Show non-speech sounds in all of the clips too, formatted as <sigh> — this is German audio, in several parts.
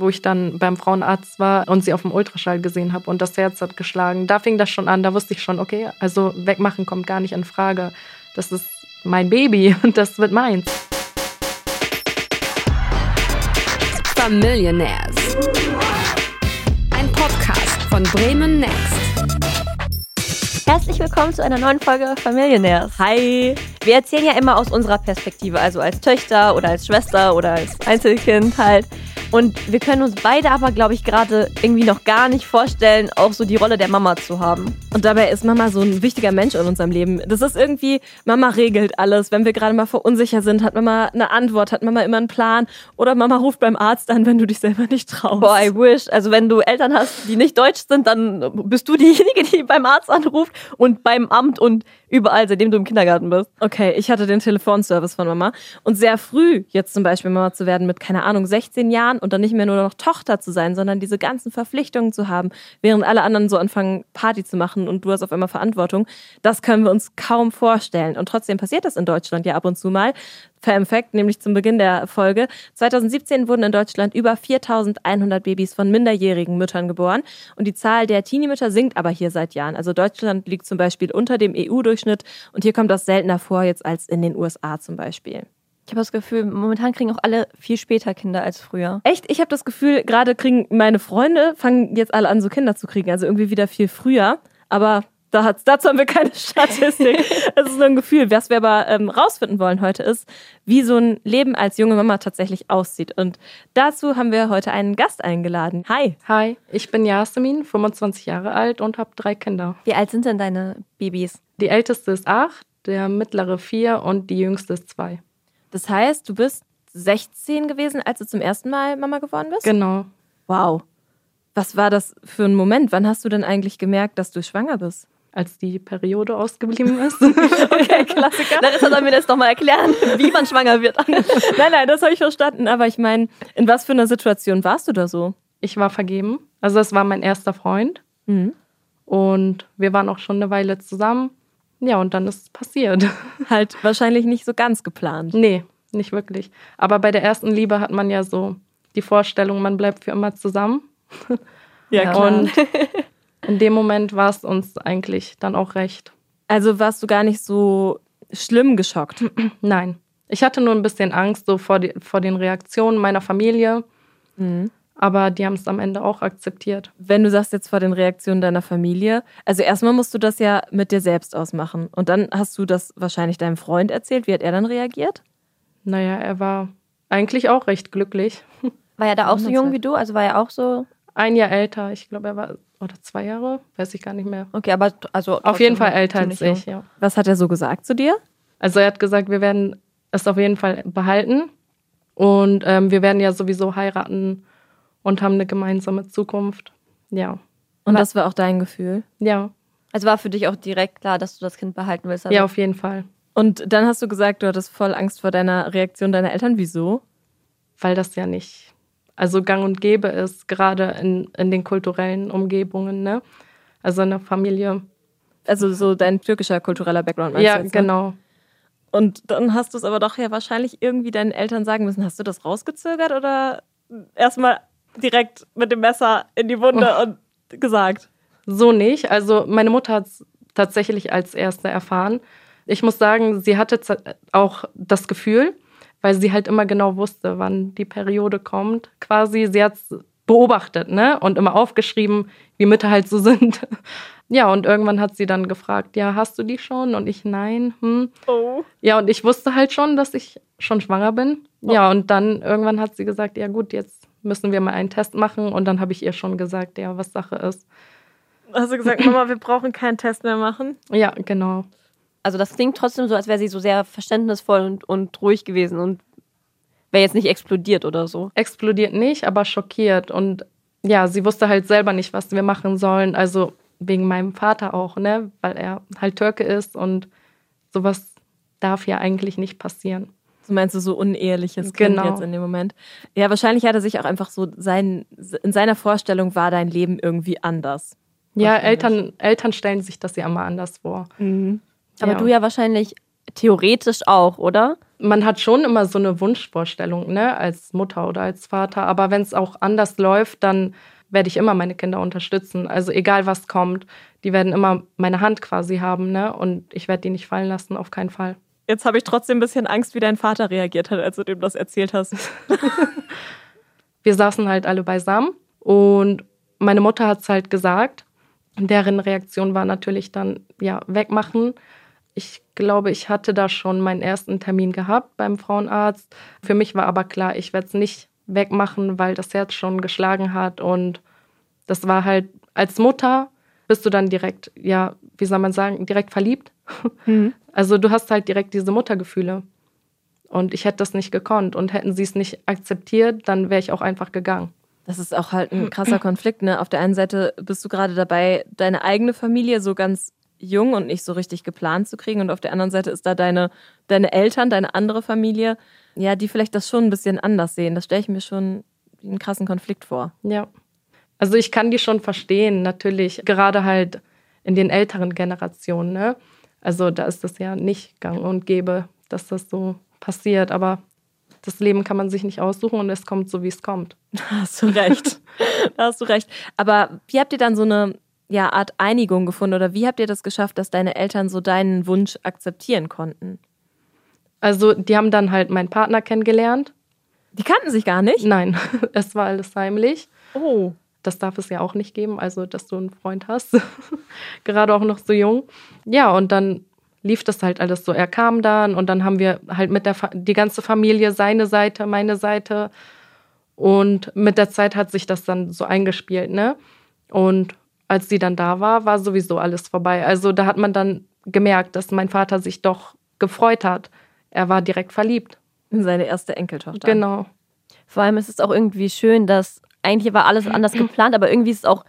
wo ich dann beim Frauenarzt war und sie auf dem Ultraschall gesehen habe und das Herz hat geschlagen. Da fing das schon an, da wusste ich schon, okay, also wegmachen kommt gar nicht in Frage. Das ist mein Baby <laughs> und das wird meins. Familionaires. Ein Podcast von Bremen Next. Herzlich willkommen zu einer neuen Folge Familionaires. Hi! Wir erzählen ja immer aus unserer Perspektive, also als Töchter oder als Schwester oder als Einzelkind halt. Und wir können uns beide aber, glaube ich, gerade irgendwie noch gar nicht vorstellen, auch so die Rolle der Mama zu haben. Und dabei ist Mama so ein wichtiger Mensch in unserem Leben. Das ist irgendwie, Mama regelt alles. Wenn wir gerade mal verunsicher sind, hat Mama eine Antwort, hat Mama immer einen Plan. Oder Mama ruft beim Arzt an, wenn du dich selber nicht traust. Boah, I wish. Also wenn du Eltern hast, die nicht deutsch sind, dann bist du diejenige, die beim Arzt anruft und beim Amt und überall, seitdem du im Kindergarten bist. Okay, ich hatte den Telefonservice von Mama. Und sehr früh jetzt zum Beispiel Mama zu werden mit, keine Ahnung, 16 Jahren und dann nicht mehr nur noch Tochter zu sein, sondern diese ganzen Verpflichtungen zu haben, während alle anderen so anfangen, Party zu machen und du hast auf einmal Verantwortung, das können wir uns kaum vorstellen. Und trotzdem passiert das in Deutschland ja ab und zu mal. Fact, nämlich zum Beginn der Folge. 2017 wurden in Deutschland über 4100 Babys von minderjährigen Müttern geboren. Und die Zahl der Teenie-Mütter sinkt aber hier seit Jahren. Also Deutschland liegt zum Beispiel unter dem EU-Durchschnitt und hier kommt das seltener vor jetzt als in den USA zum Beispiel. Ich habe das Gefühl, momentan kriegen auch alle viel später Kinder als früher. Echt? Ich habe das Gefühl, gerade kriegen meine Freunde, fangen jetzt alle an, so Kinder zu kriegen. Also irgendwie wieder viel früher. Aber da hat's, dazu haben wir keine <laughs> Statistik. Es ist nur ein Gefühl. Was wir aber ähm, rausfinden wollen heute ist, wie so ein Leben als junge Mama tatsächlich aussieht. Und dazu haben wir heute einen Gast eingeladen. Hi. Hi, ich bin Jasmin, 25 Jahre alt und habe drei Kinder. Wie alt sind denn deine Babys? Die älteste ist acht, der mittlere vier und die jüngste ist zwei. Das heißt, du bist 16 gewesen, als du zum ersten Mal Mama geworden bist? Genau. Wow. Was war das für ein Moment? Wann hast du denn eigentlich gemerkt, dass du schwanger bist? Als die Periode ausgeblieben ist. <laughs> okay, Klassiker. Larissa soll mir das doch mal erklären, <laughs> wie man schwanger wird. <laughs> nein, nein, das habe ich verstanden. Aber ich meine, in was für einer Situation warst du da so? Ich war vergeben. Also das war mein erster Freund. Mhm. Und wir waren auch schon eine Weile zusammen. Ja, und dann ist es passiert. Halt wahrscheinlich nicht so ganz geplant. Nee, nicht wirklich. Aber bei der ersten Liebe hat man ja so die Vorstellung, man bleibt für immer zusammen. Ja, klar. Und in dem Moment war es uns eigentlich dann auch recht. Also warst du gar nicht so schlimm geschockt? <clears throat> Nein. Ich hatte nur ein bisschen Angst so vor, die, vor den Reaktionen meiner Familie. Mhm. Aber die haben es am Ende auch akzeptiert. Wenn du sagst jetzt vor den Reaktionen deiner Familie, also erstmal musst du das ja mit dir selbst ausmachen. Und dann hast du das wahrscheinlich deinem Freund erzählt. Wie hat er dann reagiert? Naja, er war eigentlich auch recht glücklich. <laughs> War er da auch so jung wie du? Also war er auch so. Ein Jahr älter. Ich glaube, er war, oder zwei Jahre, weiß ich gar nicht mehr. Okay, aber also. Auf jeden Fall älter als ich, ja. Was hat er so gesagt zu dir? Also er hat gesagt, wir werden es auf jeden Fall behalten. Und ähm, wir werden ja sowieso heiraten und haben eine gemeinsame Zukunft. Ja. Und das war auch dein Gefühl? Ja. Also war für dich auch direkt klar, dass du das Kind behalten willst? Also ja, auf jeden Fall. Und dann hast du gesagt, du hattest voll Angst vor deiner Reaktion deiner Eltern. Wieso? Weil das ja nicht also gang und gäbe ist, gerade in, in den kulturellen Umgebungen, ne? Also in der Familie. Also so dein türkischer kultureller Background Ja, jetzt, ne? genau. Und dann hast du es aber doch ja wahrscheinlich irgendwie deinen Eltern sagen müssen. Hast du das rausgezögert oder erstmal direkt mit dem Messer in die Wunde und gesagt? So nicht. Also meine Mutter hat es tatsächlich als erste erfahren. Ich muss sagen, sie hatte auch das Gefühl, weil sie halt immer genau wusste, wann die Periode kommt. Quasi, sie hat es beobachtet, ne? Und immer aufgeschrieben, wie Mütter halt so <laughs> sind. Ja, und irgendwann hat sie dann gefragt, ja, hast du die schon? Und ich, nein. Hm. Oh. Ja, und ich wusste halt schon, dass ich schon schwanger bin. Ja, und dann irgendwann hat sie gesagt, ja gut, jetzt müssen wir mal einen Test machen. Und dann habe ich ihr schon gesagt, ja, was Sache ist. Hast du gesagt, Mama, wir brauchen keinen Test mehr machen? Ja, genau. Also das klingt trotzdem so, als wäre sie so sehr verständnisvoll und, und ruhig gewesen und wäre jetzt nicht explodiert oder so. Explodiert nicht, aber schockiert. Und ja, sie wusste halt selber nicht, was wir machen sollen. Also wegen meinem Vater auch, ne? Weil er halt Türke ist und sowas darf ja eigentlich nicht passieren. Du meinst du so uneheliches Kind Genau. jetzt in dem Moment? Ja, wahrscheinlich hat er sich auch einfach so sein, in seiner Vorstellung war dein Leben irgendwie anders. Ja. Eltern, Eltern stellen sich das ja immer anders vor. Aber ja. du ja wahrscheinlich theoretisch auch, oder? Man hat schon immer so eine Wunschvorstellung, ne, als Mutter oder als Vater. Aber wenn es auch anders läuft, dann werde ich immer meine Kinder unterstützen. Also egal was kommt, die werden immer meine Hand quasi haben, ne? Und ich werde die nicht fallen lassen, auf keinen Fall. Jetzt habe ich trotzdem ein bisschen Angst, wie dein Vater reagiert hat, als du dem das erzählt hast. <laughs> Wir saßen halt alle beisammen und meine Mutter hat es halt gesagt. Deren Reaktion war natürlich dann, ja, wegmachen. Ich glaube, ich hatte da schon meinen ersten Termin gehabt beim Frauenarzt. Für mich war aber klar, ich werde es nicht wegmachen, weil das Herz schon geschlagen hat. Und das war halt, als Mutter bist du dann direkt, ja, wie soll man sagen, direkt verliebt. <laughs> Mhm. Also du hast halt direkt diese Muttergefühle. Und ich hätte das nicht gekonnt. Und hätten sie es nicht akzeptiert, dann wäre ich auch einfach gegangen. Das ist auch halt ein krasser Konflikt. Ne? Auf der einen Seite bist du gerade dabei, deine eigene Familie so ganz jung und nicht so richtig geplant zu kriegen. Und auf der anderen Seite ist da deine, deine Eltern, deine andere Familie, ja, die vielleicht das schon ein bisschen anders sehen. Das stelle ich mir schon einen krassen Konflikt vor. Ja. Also ich kann die schon verstehen, natürlich, gerade halt in den älteren Generationen. Ne? Also da ist das ja nicht gang und gäbe, dass das so passiert. Aber das Leben kann man sich nicht aussuchen und es kommt so, wie es kommt. <laughs> Da hast du recht. da hast du recht. Aber wie habt ihr dann so eine ja, Art Einigung gefunden oder wie habt ihr das geschafft, dass deine Eltern so deinen Wunsch akzeptieren konnten? Also, die haben dann halt meinen Partner kennengelernt. Die kannten sich gar nicht? Nein, <laughs> es war alles heimlich. Oh. Das darf es ja auch nicht geben, also dass du einen Freund hast. <laughs> Gerade auch noch so jung. Ja, und dann lief das halt alles so. Er kam dann und dann haben wir halt mit der Fa die ganze Familie seine Seite, meine Seite. Und mit der Zeit hat sich das dann so eingespielt, ne? Und als sie dann da war, war sowieso alles vorbei. Also da hat man dann gemerkt, dass mein Vater sich doch gefreut hat. Er war direkt verliebt. In seine erste Enkeltochter. Genau. Vor allem ist es auch irgendwie schön, dass eigentlich war alles anders geplant, aber irgendwie ist es auch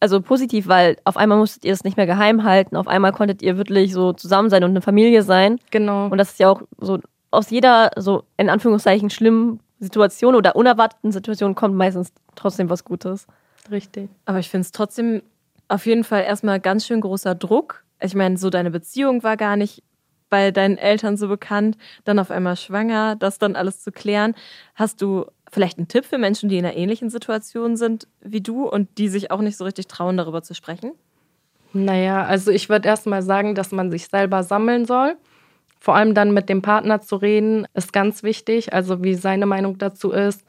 also positiv, weil auf einmal musstet ihr es nicht mehr geheim halten, auf einmal konntet ihr wirklich so zusammen sein und eine Familie sein. Genau. Und das ist ja auch so aus jeder so in Anführungszeichen schlimmen Situation oder unerwarteten Situation kommt meistens trotzdem was Gutes. Richtig. Aber ich finde es trotzdem auf jeden Fall erstmal ganz schön großer Druck. Ich meine, so deine Beziehung war gar nicht bei deinen Eltern so bekannt, dann auf einmal schwanger, das dann alles zu klären. Hast du vielleicht einen Tipp für Menschen, die in einer ähnlichen Situation sind wie du und die sich auch nicht so richtig trauen, darüber zu sprechen? Naja, also ich würde erst mal sagen, dass man sich selber sammeln soll. Vor allem dann mit dem Partner zu reden, ist ganz wichtig, also wie seine Meinung dazu ist.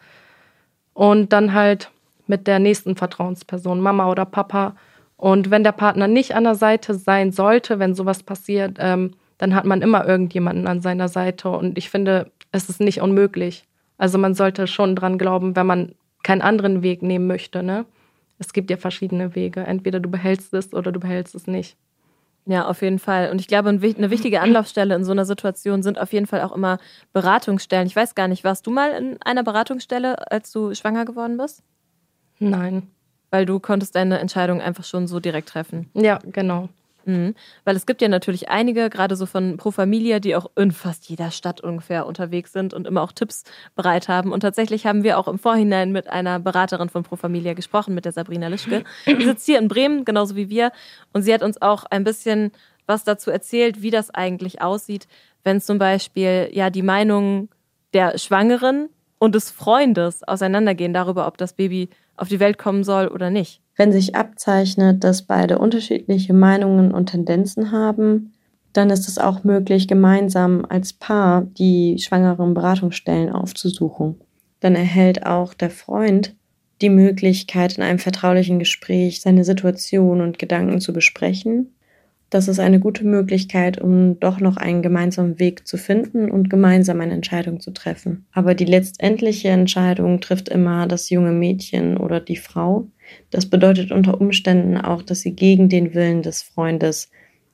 Und dann halt mit der nächsten Vertrauensperson, Mama oder Papa. Und wenn der Partner nicht an der Seite sein sollte, wenn sowas passiert, ähm, dann hat man immer irgendjemanden an seiner Seite. Und ich finde, es ist nicht unmöglich. Also man sollte schon dran glauben, wenn man keinen anderen Weg nehmen möchte. Ne? Es gibt ja verschiedene Wege. Entweder du behältst es oder du behältst es nicht. Ja, auf jeden Fall. Und ich glaube, eine wichtige Anlaufstelle in so einer Situation sind auf jeden Fall auch immer Beratungsstellen. Ich weiß gar nicht, warst du mal in einer Beratungsstelle, als du schwanger geworden bist? Nein. Weil du konntest deine Entscheidung einfach schon so direkt treffen. Ja, genau. Mhm. Weil es gibt ja natürlich einige, gerade so von Pro Familia, die auch in fast jeder Stadt ungefähr unterwegs sind und immer auch Tipps bereit haben. Und tatsächlich haben wir auch im Vorhinein mit einer Beraterin von Pro Familia gesprochen, mit der Sabrina Lischke. Die sitzt hier in Bremen, genauso wie wir. Und sie hat uns auch ein bisschen was dazu erzählt, wie das eigentlich aussieht, wenn zum Beispiel ja die Meinungen der Schwangeren und des Freundes auseinandergehen darüber, ob das Baby auf die Welt kommen soll oder nicht. Wenn sich abzeichnet, dass beide unterschiedliche Meinungen und Tendenzen haben, dann ist es auch möglich, gemeinsam als Paar die schwangeren Beratungsstellen aufzusuchen. Dann erhält auch der Freund die Möglichkeit, in einem vertraulichen Gespräch seine Situation und Gedanken zu besprechen. Das ist eine gute Möglichkeit, um doch noch einen gemeinsamen Weg zu finden und gemeinsam eine Entscheidung zu treffen. Aber die letztendliche Entscheidung trifft immer das junge Mädchen oder die Frau. Das bedeutet unter Umständen auch, dass sie gegen den Willen des Freundes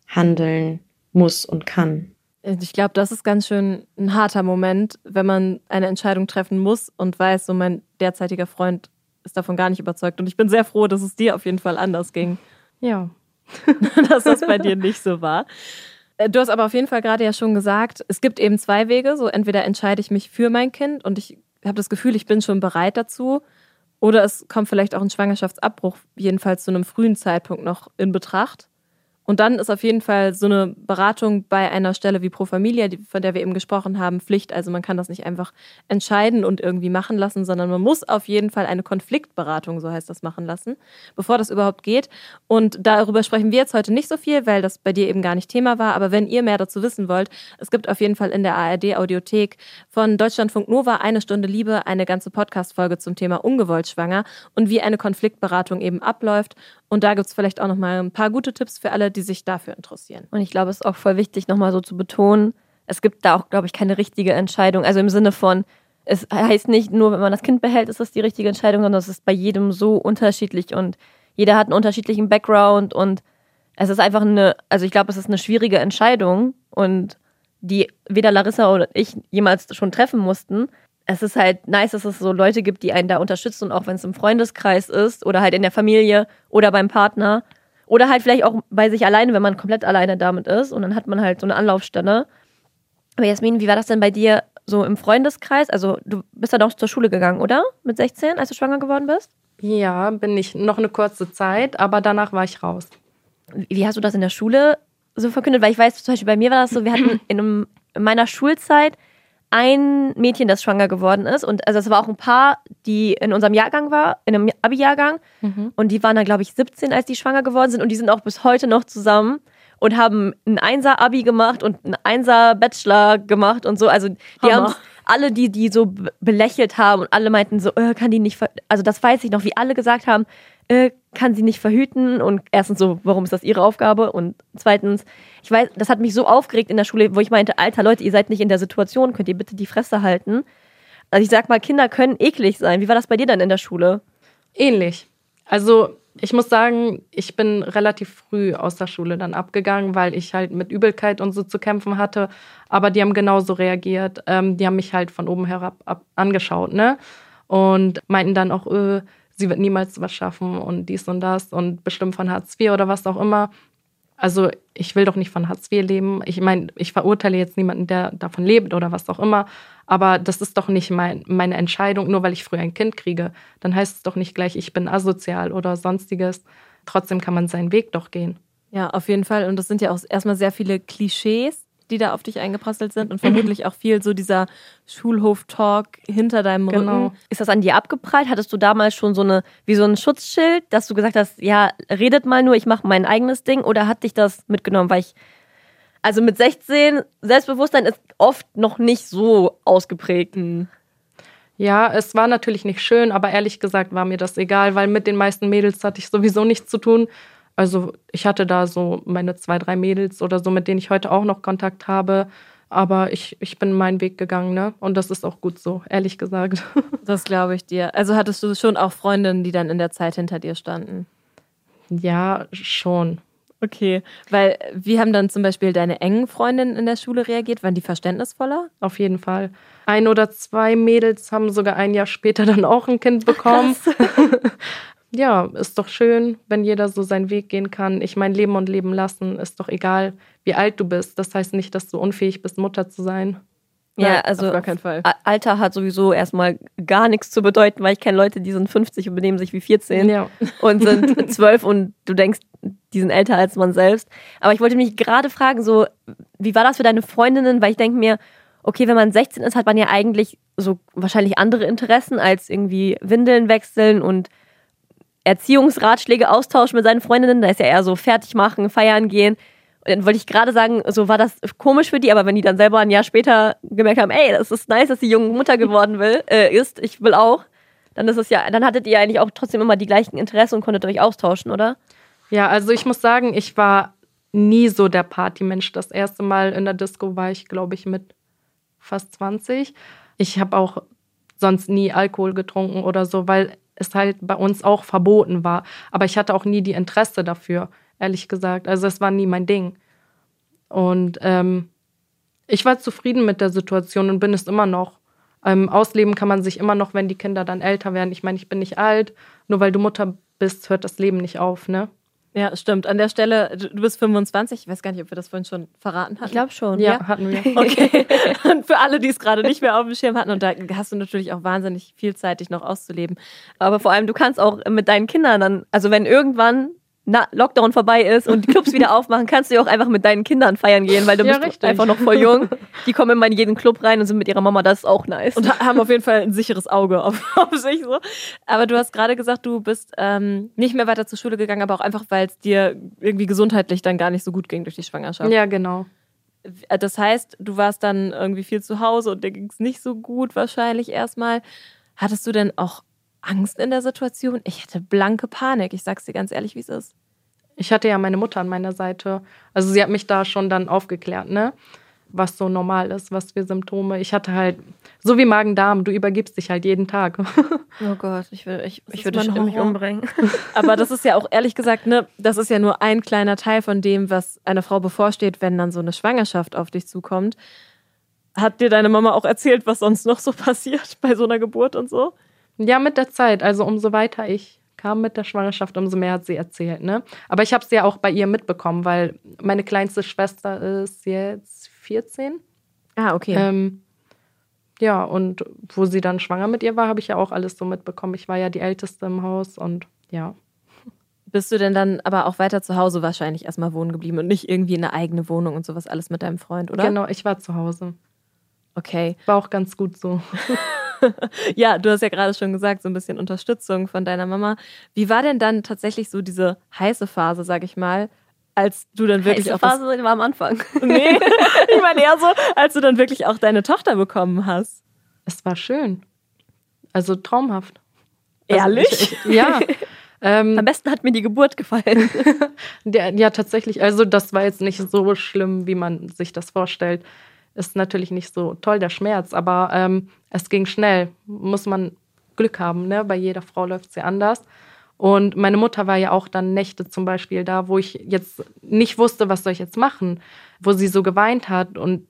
handeln muss und kann. Ich glaube, das ist ganz schön ein harter Moment, wenn man eine Entscheidung treffen muss und weiß, so mein derzeitiger Freund ist davon gar nicht überzeugt. Und ich bin sehr froh, dass es dir auf jeden Fall anders ging. Ja. <laughs> dass das bei dir nicht so war. Äh, du hast aber auf jeden Fall gerade ja schon gesagt, es gibt eben zwei Wege. So entweder entscheide ich mich für mein Kind und ich habe das Gefühl, ich bin schon bereit dazu. Oder es kommt vielleicht auch ein Schwangerschaftsabbruch, jedenfalls zu einem frühen Zeitpunkt noch in Betracht. Und dann ist auf jeden Fall so eine Beratung bei einer Stelle wie Pro Familia, von der wir eben gesprochen haben, Pflicht. Also man kann das nicht einfach entscheiden und irgendwie machen lassen, sondern man muss auf jeden Fall eine Konfliktberatung, so heißt das, machen lassen, bevor das überhaupt geht. Und darüber sprechen wir jetzt heute nicht so viel, weil das bei dir eben gar nicht Thema war. Aber wenn ihr mehr dazu wissen wollt, es gibt auf jeden Fall in der ARD Audiothek von Deutschlandfunk Nova eine Stunde Liebe eine ganze Podcast-Folge zum Thema ungewollt schwanger und wie eine Konfliktberatung eben abläuft. Und da gibt es vielleicht auch noch mal ein paar gute Tipps für alle, die sich dafür interessieren. Und ich glaube, es ist auch voll wichtig, nochmal so zu betonen, es gibt da auch, glaube ich, keine richtige Entscheidung. Also im Sinne von, es heißt nicht nur, wenn man das Kind behält, ist das die richtige Entscheidung, sondern es ist bei jedem so unterschiedlich und jeder hat einen unterschiedlichen Background und es ist einfach eine, also ich glaube, es ist eine schwierige Entscheidung und die weder Larissa oder ich jemals schon treffen mussten es ist halt nice, dass es so Leute gibt, die einen da unterstützen und auch wenn es im Freundeskreis ist oder halt in der Familie oder beim Partner oder halt vielleicht auch bei sich alleine, wenn man komplett alleine damit ist und dann hat man halt so eine Anlaufstelle. Aber Jasmin, wie war das denn bei dir so im Freundeskreis? Also du bist dann auch zur Schule gegangen, oder? Mit 16, als du schwanger geworden bist? Ja, bin ich noch eine kurze Zeit, aber danach war ich raus. Wie hast du das in der Schule so verkündet? Weil ich weiß, zum Beispiel bei mir war das so, wir hatten in, in meiner Schulzeit ein Mädchen, das schwanger geworden ist. Und also es war auch ein Paar, die in unserem Jahrgang war, in einem Abi-Jahrgang. Mhm. Und die waren dann, glaube ich, 17, als die schwanger geworden sind. Und die sind auch bis heute noch zusammen und haben ein Einser-Abi gemacht und ein Einser-Bachelor gemacht und so. Also die haben alle, die die so belächelt haben und alle meinten so, äh, kann die nicht, also das weiß ich noch, wie alle gesagt haben, äh, kann sie nicht verhüten und erstens so, warum ist das ihre Aufgabe und zweitens, ich weiß, das hat mich so aufgeregt in der Schule, wo ich meinte, alter Leute, ihr seid nicht in der Situation, könnt ihr bitte die Fresse halten? Also ich sag mal, Kinder können eklig sein. Wie war das bei dir dann in der Schule? Ähnlich. Also ich muss sagen, ich bin relativ früh aus der Schule dann abgegangen, weil ich halt mit Übelkeit und so zu kämpfen hatte. Aber die haben genauso reagiert. Ähm, die haben mich halt von oben herab ab angeschaut, ne? Und meinten dann auch, äh, sie wird niemals was schaffen und dies und das und bestimmt von Hartz IV oder was auch immer. Also ich will doch nicht von Hartz IV leben. Ich meine, ich verurteile jetzt niemanden, der davon lebt oder was auch immer. Aber das ist doch nicht mein, meine Entscheidung, nur weil ich früher ein Kind kriege. Dann heißt es doch nicht gleich, ich bin asozial oder sonstiges. Trotzdem kann man seinen Weg doch gehen. Ja, auf jeden Fall. Und das sind ja auch erstmal sehr viele Klischees, die da auf dich eingeprasselt sind und vermutlich auch viel so dieser Schulhof-Talk hinter deinem genau. Rücken. Ist das an dir abgeprallt? Hattest du damals schon so eine, wie so ein Schutzschild, dass du gesagt hast, ja, redet mal nur, ich mache mein eigenes Ding? Oder hat dich das mitgenommen? Weil ich, also mit 16, Selbstbewusstsein ist oft noch nicht so ausgeprägt. Mhm. Ja, es war natürlich nicht schön, aber ehrlich gesagt war mir das egal, weil mit den meisten Mädels hatte ich sowieso nichts zu tun. Also ich hatte da so meine zwei, drei Mädels oder so, mit denen ich heute auch noch Kontakt habe. Aber ich, ich bin meinen Weg gegangen, ne? Und das ist auch gut so, ehrlich gesagt. <laughs> Das glaube ich dir. Also hattest du schon auch Freundinnen, die dann in der Zeit hinter dir standen? Ja, schon. Okay, weil wie haben dann zum Beispiel deine engen Freundinnen in der Schule reagiert? Waren die verständnisvoller? Auf jeden Fall. Ein oder zwei Mädels haben sogar ein Jahr später dann auch ein Kind bekommen. <laughs> ja, ist doch schön, wenn jeder so seinen Weg gehen kann. Ich meine, leben und leben lassen ist doch egal, wie alt du bist. Das heißt nicht, dass du unfähig bist, Mutter zu sein. Ja, Nein, also auf gar keinen Fall. Alter hat sowieso erstmal gar nichts zu bedeuten, weil ich kenne Leute, die sind 50 und benehmen sich wie 14 ja. und sind <laughs> 12 und du denkst, die sind älter als man selbst. Aber ich wollte mich gerade fragen, so, wie war das für deine Freundinnen? Weil ich denke mir, okay, wenn man 16 ist, hat man ja eigentlich so wahrscheinlich andere Interessen als irgendwie Windeln wechseln und Erziehungsratschläge austauschen mit seinen Freundinnen. Da ist ja eher so fertig machen, feiern gehen. Und dann wollte ich gerade sagen, so war das komisch für die, aber wenn die dann selber ein Jahr später gemerkt haben, ey, das ist nice, dass die junge Mutter geworden will, äh, ist, ich will auch, dann ist es ja, dann hattet ihr eigentlich auch trotzdem immer die gleichen Interessen und konntet euch austauschen, oder? Ja, also ich muss sagen, ich war nie so der Partymensch. Das erste Mal in der Disco war ich, glaube ich, mit fast 20. Ich habe auch sonst nie Alkohol getrunken oder so, weil es halt bei uns auch verboten war. Aber ich hatte auch nie die Interesse dafür, ehrlich gesagt. Also es war nie mein Ding. Und ähm, ich war zufrieden mit der Situation und bin es immer noch. Ähm, ausleben kann man sich immer noch, wenn die Kinder dann älter werden. Ich meine, ich bin nicht alt. Nur weil du Mutter bist, hört das Leben nicht auf, ne? Ja, stimmt. An der Stelle, du bist 25. Ich weiß gar nicht, ob wir das vorhin schon verraten hatten. Ich glaube schon. Ja, ja, hatten wir. <laughs> Okay. Und für alle, die es gerade nicht mehr auf dem Schirm hatten, und da hast du natürlich auch wahnsinnig viel Zeit, dich noch auszuleben. Aber vor allem, du kannst auch mit deinen Kindern dann, also wenn irgendwann na, Lockdown vorbei ist und die Clubs wieder <laughs> aufmachen, kannst du ja auch einfach mit deinen Kindern feiern gehen, weil du Ja, bist richtig. einfach noch voll jung. <laughs> Die kommen immer in jeden Club rein und sind mit ihrer Mama, das ist auch nice. Und ha- haben auf jeden Fall ein sicheres Auge auf, <laughs> auf sich so. Aber du hast gerade gesagt, du bist ähm, nicht mehr weiter zur Schule gegangen, aber auch einfach, weil es dir irgendwie gesundheitlich dann gar nicht so gut ging durch die Schwangerschaft. Ja, genau. Äh, Das heißt, du warst dann irgendwie viel zu Hause und dir ging es nicht so gut wahrscheinlich erstmal. Hattest du denn auch Angst in der Situation? Ich hatte blanke Panik. Ich sag's dir ganz ehrlich, wie es ist. Ich hatte ja meine Mutter an meiner Seite. Also sie hat mich da schon dann aufgeklärt, ne? Was so normal ist, was für Symptome. Ich hatte halt, so wie Magen-Darm, du übergibst dich halt jeden Tag. <laughs> oh Gott, ich, will, ich, ich würde mich umbringen. <laughs> Aber das ist ja auch ehrlich gesagt, ne, das ist ja nur ein kleiner Teil von dem, was einer Frau bevorsteht, wenn dann so eine Schwangerschaft auf dich zukommt. Hat dir deine Mama auch erzählt, was sonst noch so <laughs> passiert bei so einer Geburt und so? Ja, mit der Zeit. Also umso weiter ich kam mit der Schwangerschaft, umso mehr hat sie erzählt. Ne? Aber ich habe es ja auch bei ihr mitbekommen, weil meine kleinste Schwester ist jetzt 14. Ah, okay. Ähm, ja, und wo sie dann schwanger mit ihr war, habe ich ja auch alles so mitbekommen. Ich war ja die Älteste im Haus und ja. Bist du denn dann aber auch weiter zu Hause wahrscheinlich erstmal wohnen geblieben und nicht irgendwie in eine eigene Wohnung und sowas alles mit deinem Freund, oder? Genau, ich war zu Hause. Okay. War auch ganz gut so. <laughs> <laughs> Ja, du hast ja gerade schon gesagt, so ein bisschen Unterstützung von deiner Mama. Wie war denn dann tatsächlich so diese heiße Phase, sag ich mal, als du dann wirklich Heiße auch Phase war am Anfang. <laughs> Nee, ich meine eher so, als du dann wirklich auch deine Tochter bekommen hast. Es war schön. Also traumhaft. Also Ehrlich? Ich, ich, ja. <laughs> Ähm, Am besten hat mir die Geburt gefallen. der, ja, tatsächlich. Also, das war jetzt nicht so schlimm, wie man sich das vorstellt. Ist natürlich nicht so toll, der Schmerz, aber ähm, es ging schnell. Muss man Glück haben, ne? Bei jeder Frau läuft es ja anders. Und meine Mutter war ja auch dann Nächte zum Beispiel da, wo ich jetzt nicht wusste, was soll ich jetzt machen, wo sie so geweint hat und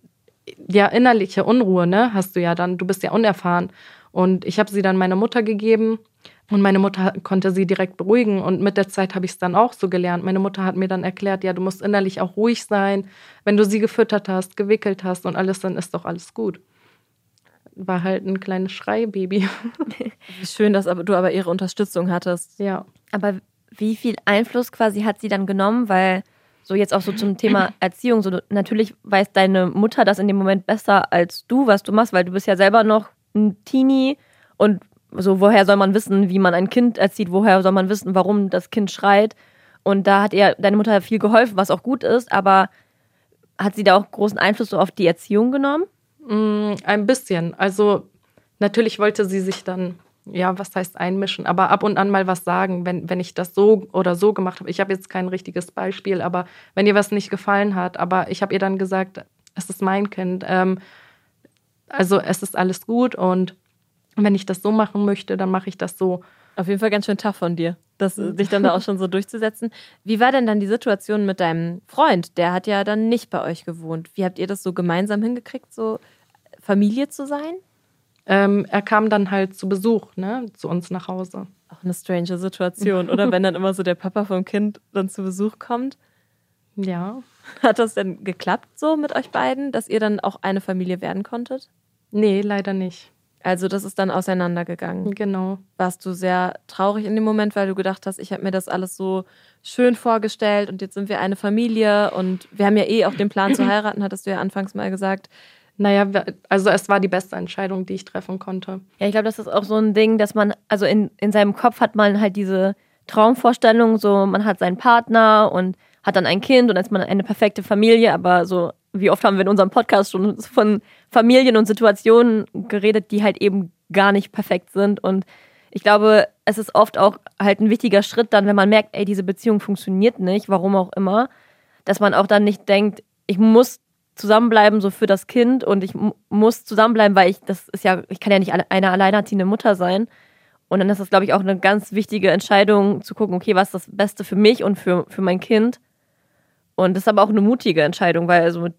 ja, innerliche Unruhe, ne, hast du ja dann, du bist ja unerfahren. Und ich habe sie dann meiner Mutter gegeben und meine Mutter konnte sie direkt beruhigen. Und mit der Zeit habe ich es dann auch so gelernt. Meine Mutter hat mir dann erklärt, ja, du musst innerlich auch ruhig sein. Wenn du sie gefüttert hast, gewickelt hast und alles, dann ist doch alles gut. War halt ein kleines Schreibaby. <laughs> Wie schön, dass aber, du aber ihre Unterstützung hattest. ja. Aber wie viel Einfluss quasi hat sie dann genommen? Weil so jetzt auch so zum Thema <clears throat> Erziehung, so natürlich weiß deine Mutter das in dem Moment besser als du, was du machst, weil du bist ja selber noch ein Teenie und so woher soll man wissen, wie man ein Kind erzieht, woher soll man wissen, warum das Kind schreit? Und da hat ihr deine Mutter viel geholfen, was auch gut ist, aber hat sie da auch großen Einfluss so auf die Erziehung genommen? Mm, Ein bisschen. Also natürlich wollte sie sich dann, ja, was heißt einmischen, aber ab und an mal was sagen, wenn, wenn ich das so oder so gemacht habe. Ich habe jetzt kein richtiges Beispiel, aber wenn ihr was nicht gefallen hat, aber ich habe ihr dann gesagt, es ist mein Kind. Ähm, also es ist alles gut und wenn ich das so machen möchte, dann mache ich das so. Auf jeden Fall ganz schön tough von dir, das, dich dann da auch schon so durchzusetzen. Wie war denn dann die Situation mit deinem Freund? Der hat ja dann nicht bei euch gewohnt. Wie habt ihr das so gemeinsam hingekriegt, so Familie zu sein? Ähm, er kam dann halt zu Besuch, ne, zu uns nach Hause. Auch eine strange Situation, oder? Wenn dann immer so der Papa vom Kind dann zu Besuch kommt. Ja. Hat das denn geklappt so mit euch beiden, dass ihr dann auch eine Familie werden konntet? Nee, leider nicht. Also das ist dann auseinandergegangen. Genau. Warst du sehr traurig in dem Moment, weil du gedacht hast, ich habe mir das alles so schön vorgestellt und jetzt sind wir eine Familie und wir haben ja eh auch den Plan zu <clears throat> heiraten, hattest du ja anfangs mal gesagt. Naja, also es war die beste Entscheidung, die ich treffen konnte. Ja, ich glaube, das ist auch so ein Ding, dass man, also in, in seinem Kopf hat man halt diese Traumvorstellung, so man hat seinen Partner und hat dann ein Kind und dann ist man eine perfekte Familie, aber so, wie oft haben wir in unserem Podcast schon von Familien und Situationen geredet, die halt eben gar nicht perfekt sind und ich glaube, es ist oft auch halt ein wichtiger Schritt dann, wenn man merkt, ey, diese Beziehung funktioniert nicht, warum auch immer, dass man auch dann nicht denkt, ich muss zusammenbleiben so für das Kind und ich mu- muss zusammenbleiben, weil ich das ist ja, ich kann ja nicht eine alleinerziehende Mutter sein. Und dann ist das, glaube ich, auch eine ganz wichtige Entscheidung zu gucken, okay, was ist das Beste für mich und für, für mein Kind. Und das ist aber auch eine mutige Entscheidung, weil also mit,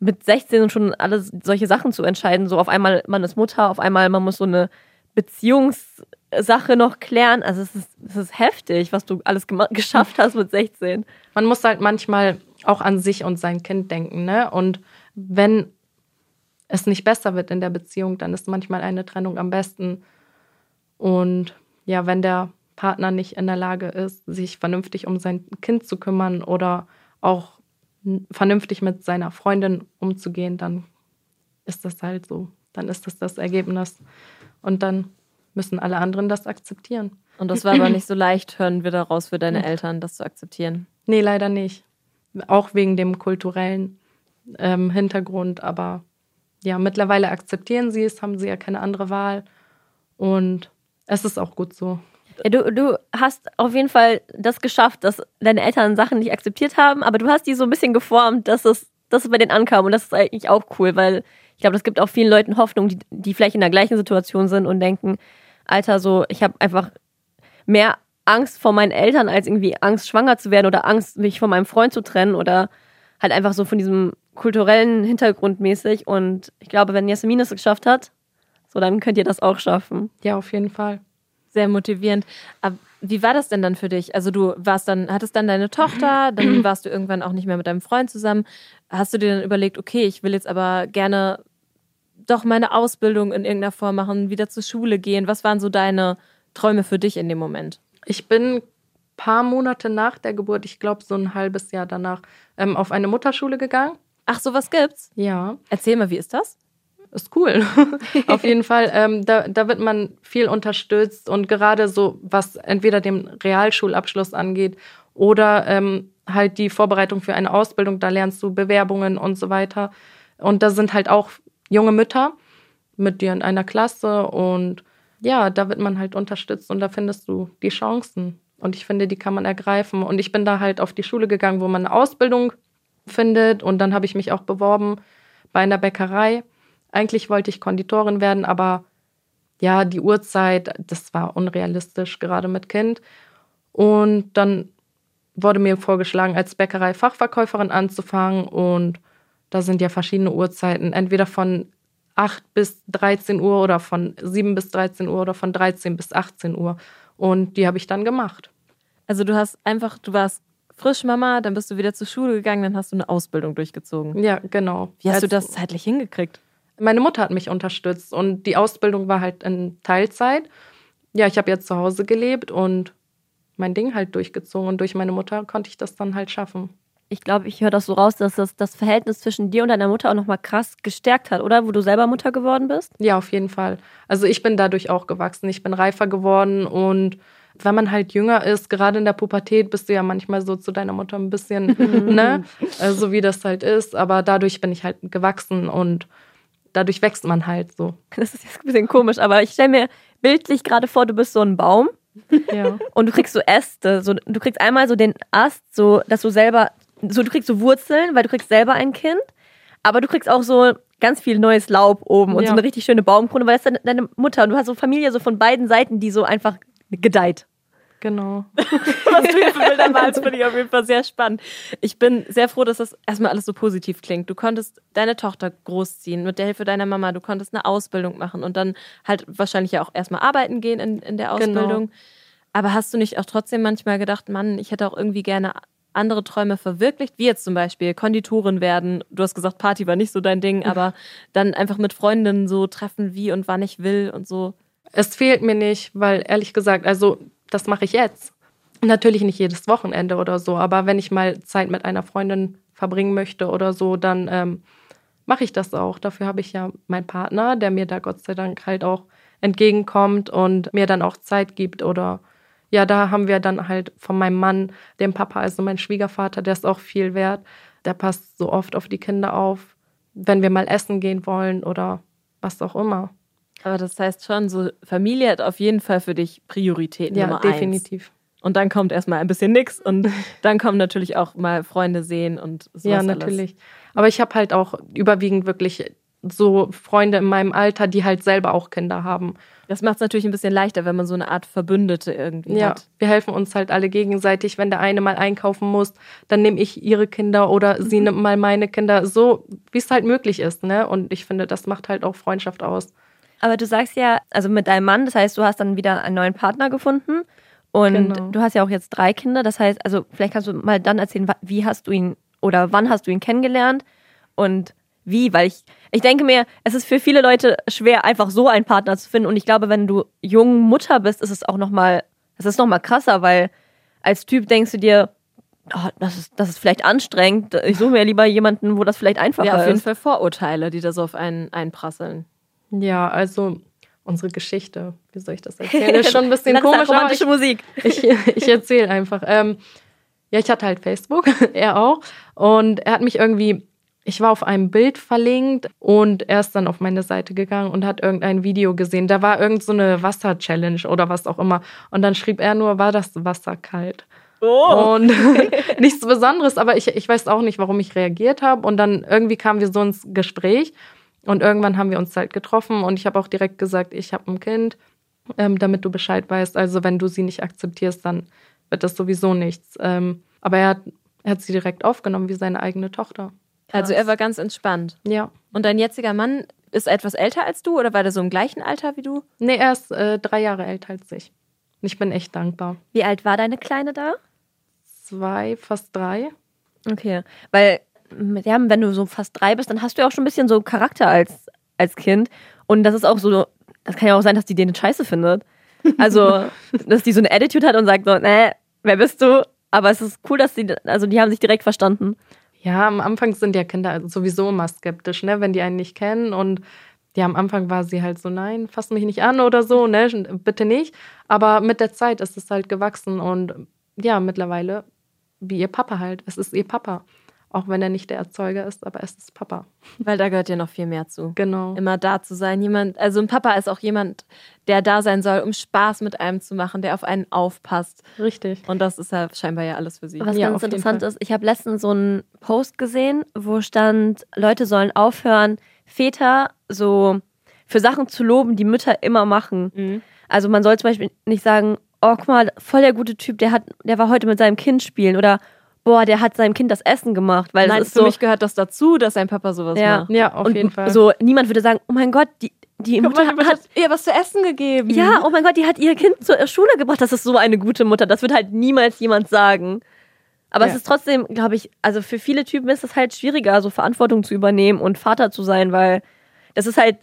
mit 16 schon alles solche Sachen zu entscheiden, so auf einmal man ist Mutter, auf einmal man muss so eine Beziehungssache noch klären. Also es ist, es ist heftig, was du alles <laughs> geschafft hast mit 16. Man muss halt manchmal auch an sich und sein Kind denken, ne? Und wenn es nicht besser wird in der Beziehung, dann ist manchmal eine Trennung am besten. Und ja, wenn der Partner nicht in der Lage ist, sich vernünftig um sein Kind zu kümmern oder auch vernünftig mit seiner Freundin umzugehen, dann ist das halt so. Dann ist das das Ergebnis. Und dann müssen alle anderen das akzeptieren. Und das war aber <clears throat> nicht so leicht, hören wir daraus für deine Eltern, das zu akzeptieren. Nee, leider nicht. Auch wegen dem kulturellen ähm, Hintergrund. Aber ja, mittlerweile akzeptieren sie es, haben sie ja keine andere Wahl. Und es ist auch gut so. Du, du hast auf jeden Fall das geschafft, dass deine Eltern Sachen nicht akzeptiert haben, aber du hast die so ein bisschen geformt, dass es, dass es bei denen ankam. Und das ist eigentlich auch cool, weil ich glaube, das gibt auch vielen Leuten Hoffnung, die, die vielleicht in der gleichen Situation sind und denken, Alter, so, ich habe einfach mehr Angst vor meinen Eltern, als irgendwie Angst, schwanger zu werden oder Angst, mich von meinem Freund zu trennen oder halt einfach so von diesem kulturellen Hintergrund mäßig. Und ich glaube, wenn Jasmin es geschafft hat, so dann könnt ihr das auch schaffen. Ja, auf jeden Fall. Sehr motivierend. Aber wie war das denn dann für dich? Also du warst dann, hattest dann deine Tochter, dann <clears throat> warst du irgendwann auch nicht mehr mit deinem Freund zusammen. Hast du dir dann überlegt, okay, ich will jetzt aber gerne doch meine Ausbildung in irgendeiner Form machen, wieder zur Schule gehen? Was waren so deine Träume für dich in dem Moment? Ich bin ein paar Monate nach der Geburt, ich glaube so ein halbes Jahr danach, ähm, auf eine Mutterschule gegangen. Ach, sowas gibt's? Ja. Erzähl mal, wie ist das? Ist cool. <laughs> auf jeden Fall. Ähm, da, da wird man viel unterstützt und gerade so, was entweder den Realschulabschluss angeht oder ähm, halt die Vorbereitung für eine Ausbildung, da lernst du Bewerbungen und so weiter. Und da sind halt auch junge Mütter mit dir in einer Klasse und ja, da wird man halt unterstützt und da findest du die Chancen. Und ich finde, die kann man ergreifen. Und ich bin da halt auf die Schule gegangen, wo man eine Ausbildung findet. Und dann habe ich mich auch beworben bei einer Bäckerei. Eigentlich wollte ich Konditorin werden, aber ja, die Uhrzeit, das war unrealistisch, gerade mit Kind. Und dann wurde mir vorgeschlagen, als Bäckerei-Fachverkäuferin anzufangen. Und da sind ja verschiedene Uhrzeiten, entweder von 8 bis 13 Uhr oder von 7 bis 13 Uhr oder von 13 bis 18 Uhr. Und die habe ich dann gemacht. Also du hast einfach, du warst frisch Mama, dann bist du wieder zur Schule gegangen, dann hast du eine Ausbildung durchgezogen. Ja, genau. Wie hast also, du das zeitlich hingekriegt? Meine Mutter hat mich unterstützt und die Ausbildung war halt in Teilzeit. Ja, ich habe jetzt zu Hause gelebt und mein Ding halt durchgezogen und durch meine Mutter konnte ich das dann halt schaffen ich glaube, ich höre das so raus, dass das das Verhältnis zwischen dir und deiner Mutter auch nochmal krass gestärkt hat, oder? Wo du selber Mutter geworden bist? Ja, auf jeden Fall. Also ich bin dadurch auch gewachsen. Ich bin reifer geworden und wenn man halt jünger ist, gerade in der Pubertät, bist du ja manchmal so zu deiner Mutter ein bisschen, <laughs> ne? So also wie das halt ist. Aber dadurch bin ich halt gewachsen und dadurch wächst man halt so. Das ist jetzt ein bisschen komisch, aber ich stelle mir bildlich gerade vor, du bist so ein Baum. Ja. Und du kriegst so Äste, so, du kriegst einmal so den Ast, so dass du selber so, du kriegst so Wurzeln, weil du kriegst selber ein Kind, aber du kriegst auch so ganz viel neues Laub oben und ja. so eine richtig schöne Baumkrone, weil das ist deine Mutter und du hast so Familie so von beiden Seiten, die so einfach gedeiht. Genau. <laughs> Was du hier für Bilder malst, finde ich auf jeden Fall sehr spannend. Ich bin sehr froh, dass das erstmal alles so positiv klingt. Du konntest deine Tochter großziehen mit der Hilfe deiner Mama. Du konntest eine Ausbildung machen und dann halt wahrscheinlich ja auch erstmal arbeiten gehen in, in der genau. Ausbildung. Genau. Aber hast du nicht auch trotzdem manchmal gedacht, Mann, ich hätte auch irgendwie gerne andere Träume verwirklicht, wie jetzt zum Beispiel Konditorin werden. Du hast gesagt, Party war nicht so dein Ding, aber <laughs> dann einfach mit Freundinnen so treffen, wie und wann ich will und so. Es fehlt mir nicht, weil ehrlich gesagt, also das mache ich jetzt. Natürlich nicht jedes Wochenende oder so, aber wenn ich mal Zeit mit einer Freundin verbringen möchte oder so, dann ähm, mache ich das auch. Dafür habe ich ja meinen Partner, der mir da Gott sei Dank halt auch entgegenkommt und mir dann auch Zeit gibt oder ja, da haben wir dann halt von meinem Mann, dem Papa, also mein Schwiegervater, der ist auch viel wert. Der passt so oft auf die Kinder auf, wenn wir mal essen gehen wollen oder was auch immer. Aber das heißt schon, so Familie hat auf jeden Fall für dich Priorität ja, Nummer definitiv. Eins. Und dann kommt erstmal ein bisschen nix und <laughs> dann kommen natürlich auch mal Freunde sehen und sowas Ja, natürlich. Alles. Aber ich habe halt auch überwiegend wirklich so Freunde in meinem Alter, die halt selber auch Kinder haben. Das macht es natürlich ein bisschen leichter, wenn man so eine Art Verbündete irgendwie ja, hat. Wir helfen uns halt alle gegenseitig. Wenn der eine mal einkaufen muss, dann nehme ich ihre Kinder oder sie mhm. nimmt mal meine Kinder, so wie es halt möglich ist. Ne? Und ich finde, das macht halt auch Freundschaft aus. Aber du sagst ja, also mit deinem Mann, das heißt, du hast dann wieder einen neuen Partner gefunden. Und genau. du hast ja auch jetzt drei Kinder. Das heißt, also vielleicht kannst du mal dann erzählen, wie hast du ihn oder wann hast du ihn kennengelernt? Und wie, weil ich, ich denke mir, es ist für viele Leute schwer, einfach so einen Partner zu finden. Und ich glaube, wenn du jung Mutter bist, ist es auch nochmal Das ist noch mal krasser, weil als Typ denkst du dir, oh, das, ist, das ist vielleicht anstrengend. Ich suche mir lieber jemanden, wo das vielleicht einfacher Ja, auf jeden ist. Fall Vorurteile, die da so auf einen einprasseln. Ja, also unsere Geschichte, wie soll ich das <laughs> erzählen? Ist schon ein bisschen komisch, romantische ich, Musik. ich, ich erzähle einfach. Ähm, ja, ich hatte halt Facebook, <laughs> er auch. Und er hat mich irgendwie, ich war auf einem Bild verlinkt und er ist dann auf meine Seite gegangen und hat irgendein Video gesehen. Da war irgend so eine Wasser-Challenge oder was auch immer. Und dann schrieb er nur, war das Wasser kalt? Oh. Und <laughs> nichts Besonderes, aber ich, ich weiß auch nicht, warum ich reagiert habe. Und dann irgendwie kamen wir so ins Gespräch und irgendwann haben wir uns halt getroffen und ich habe auch direkt gesagt, ich habe ein Kind, ähm, damit du Bescheid weißt. Also wenn du sie nicht akzeptierst, dann wird das sowieso nichts. Ähm, aber er hat, er hat sie direkt aufgenommen wie seine eigene Tochter. Also er war ganz entspannt. Ja. Und dein jetziger Mann ist etwas älter als du oder war der so im gleichen Alter wie du? Nee, er ist äh, drei Jahre älter als ich. Ich bin echt dankbar. Wie alt war deine Kleine da? Zwei, fast drei. Okay, weil ja, wenn du so fast drei bist, dann hast du ja auch schon ein bisschen so Charakter als, als Kind. Und das ist auch so, das kann ja auch sein, dass die den scheiße findet. Also, <laughs> dass die so eine Attitude hat und sagt so, nee, wer bist du? Aber es ist cool, dass die, also die haben sich direkt verstanden. Ja, am Anfang sind ja Kinder sowieso immer skeptisch, ne, wenn die einen nicht kennen. Und ja, am Anfang war sie halt so, nein, fass mich nicht an oder so, ne, bitte nicht. Aber mit der Zeit ist es halt gewachsen und ja, mittlerweile wie ihr Papa halt. Es ist ihr Papa. Auch wenn er nicht der Erzeuger ist, aber es ist Papa. Weil da gehört ja noch viel mehr zu. Genau. Immer da zu sein. Jemand, also ein Papa ist auch jemand, der da sein soll, um Spaß mit einem zu machen, der auf einen aufpasst. Richtig. Und das ist ja scheinbar ja alles für sie. Was Ja, ganz interessant ist, ich habe letztens so einen Post gesehen, wo stand, Leute sollen aufhören, Väter so für Sachen zu loben, die Mütter immer machen. Mhm. Also man soll zum Beispiel nicht sagen, oh, guck mal, voll der gute Typ, der hat, der war heute mit seinem Kind spielen oder boah, der hat seinem Kind das Essen gemacht, weil Nein, es ist für so, mich gehört das dazu, dass ein Papa sowas Ja. macht. Ja, auf und jeden Fall. so niemand würde sagen, oh mein Gott, die die Guck Mutter mal, hat hat ihr was zu essen gegeben. ja, oh mein Gott, die hat ihr Kind zur Schule gebracht. Das ist so eine gute Mutter. Das wird halt niemals jemand sagen. Aber Ja. es ist trotzdem, glaube ich, also für viele Typen ist es halt schwieriger, so Verantwortung zu übernehmen und Vater zu sein, weil das ist halt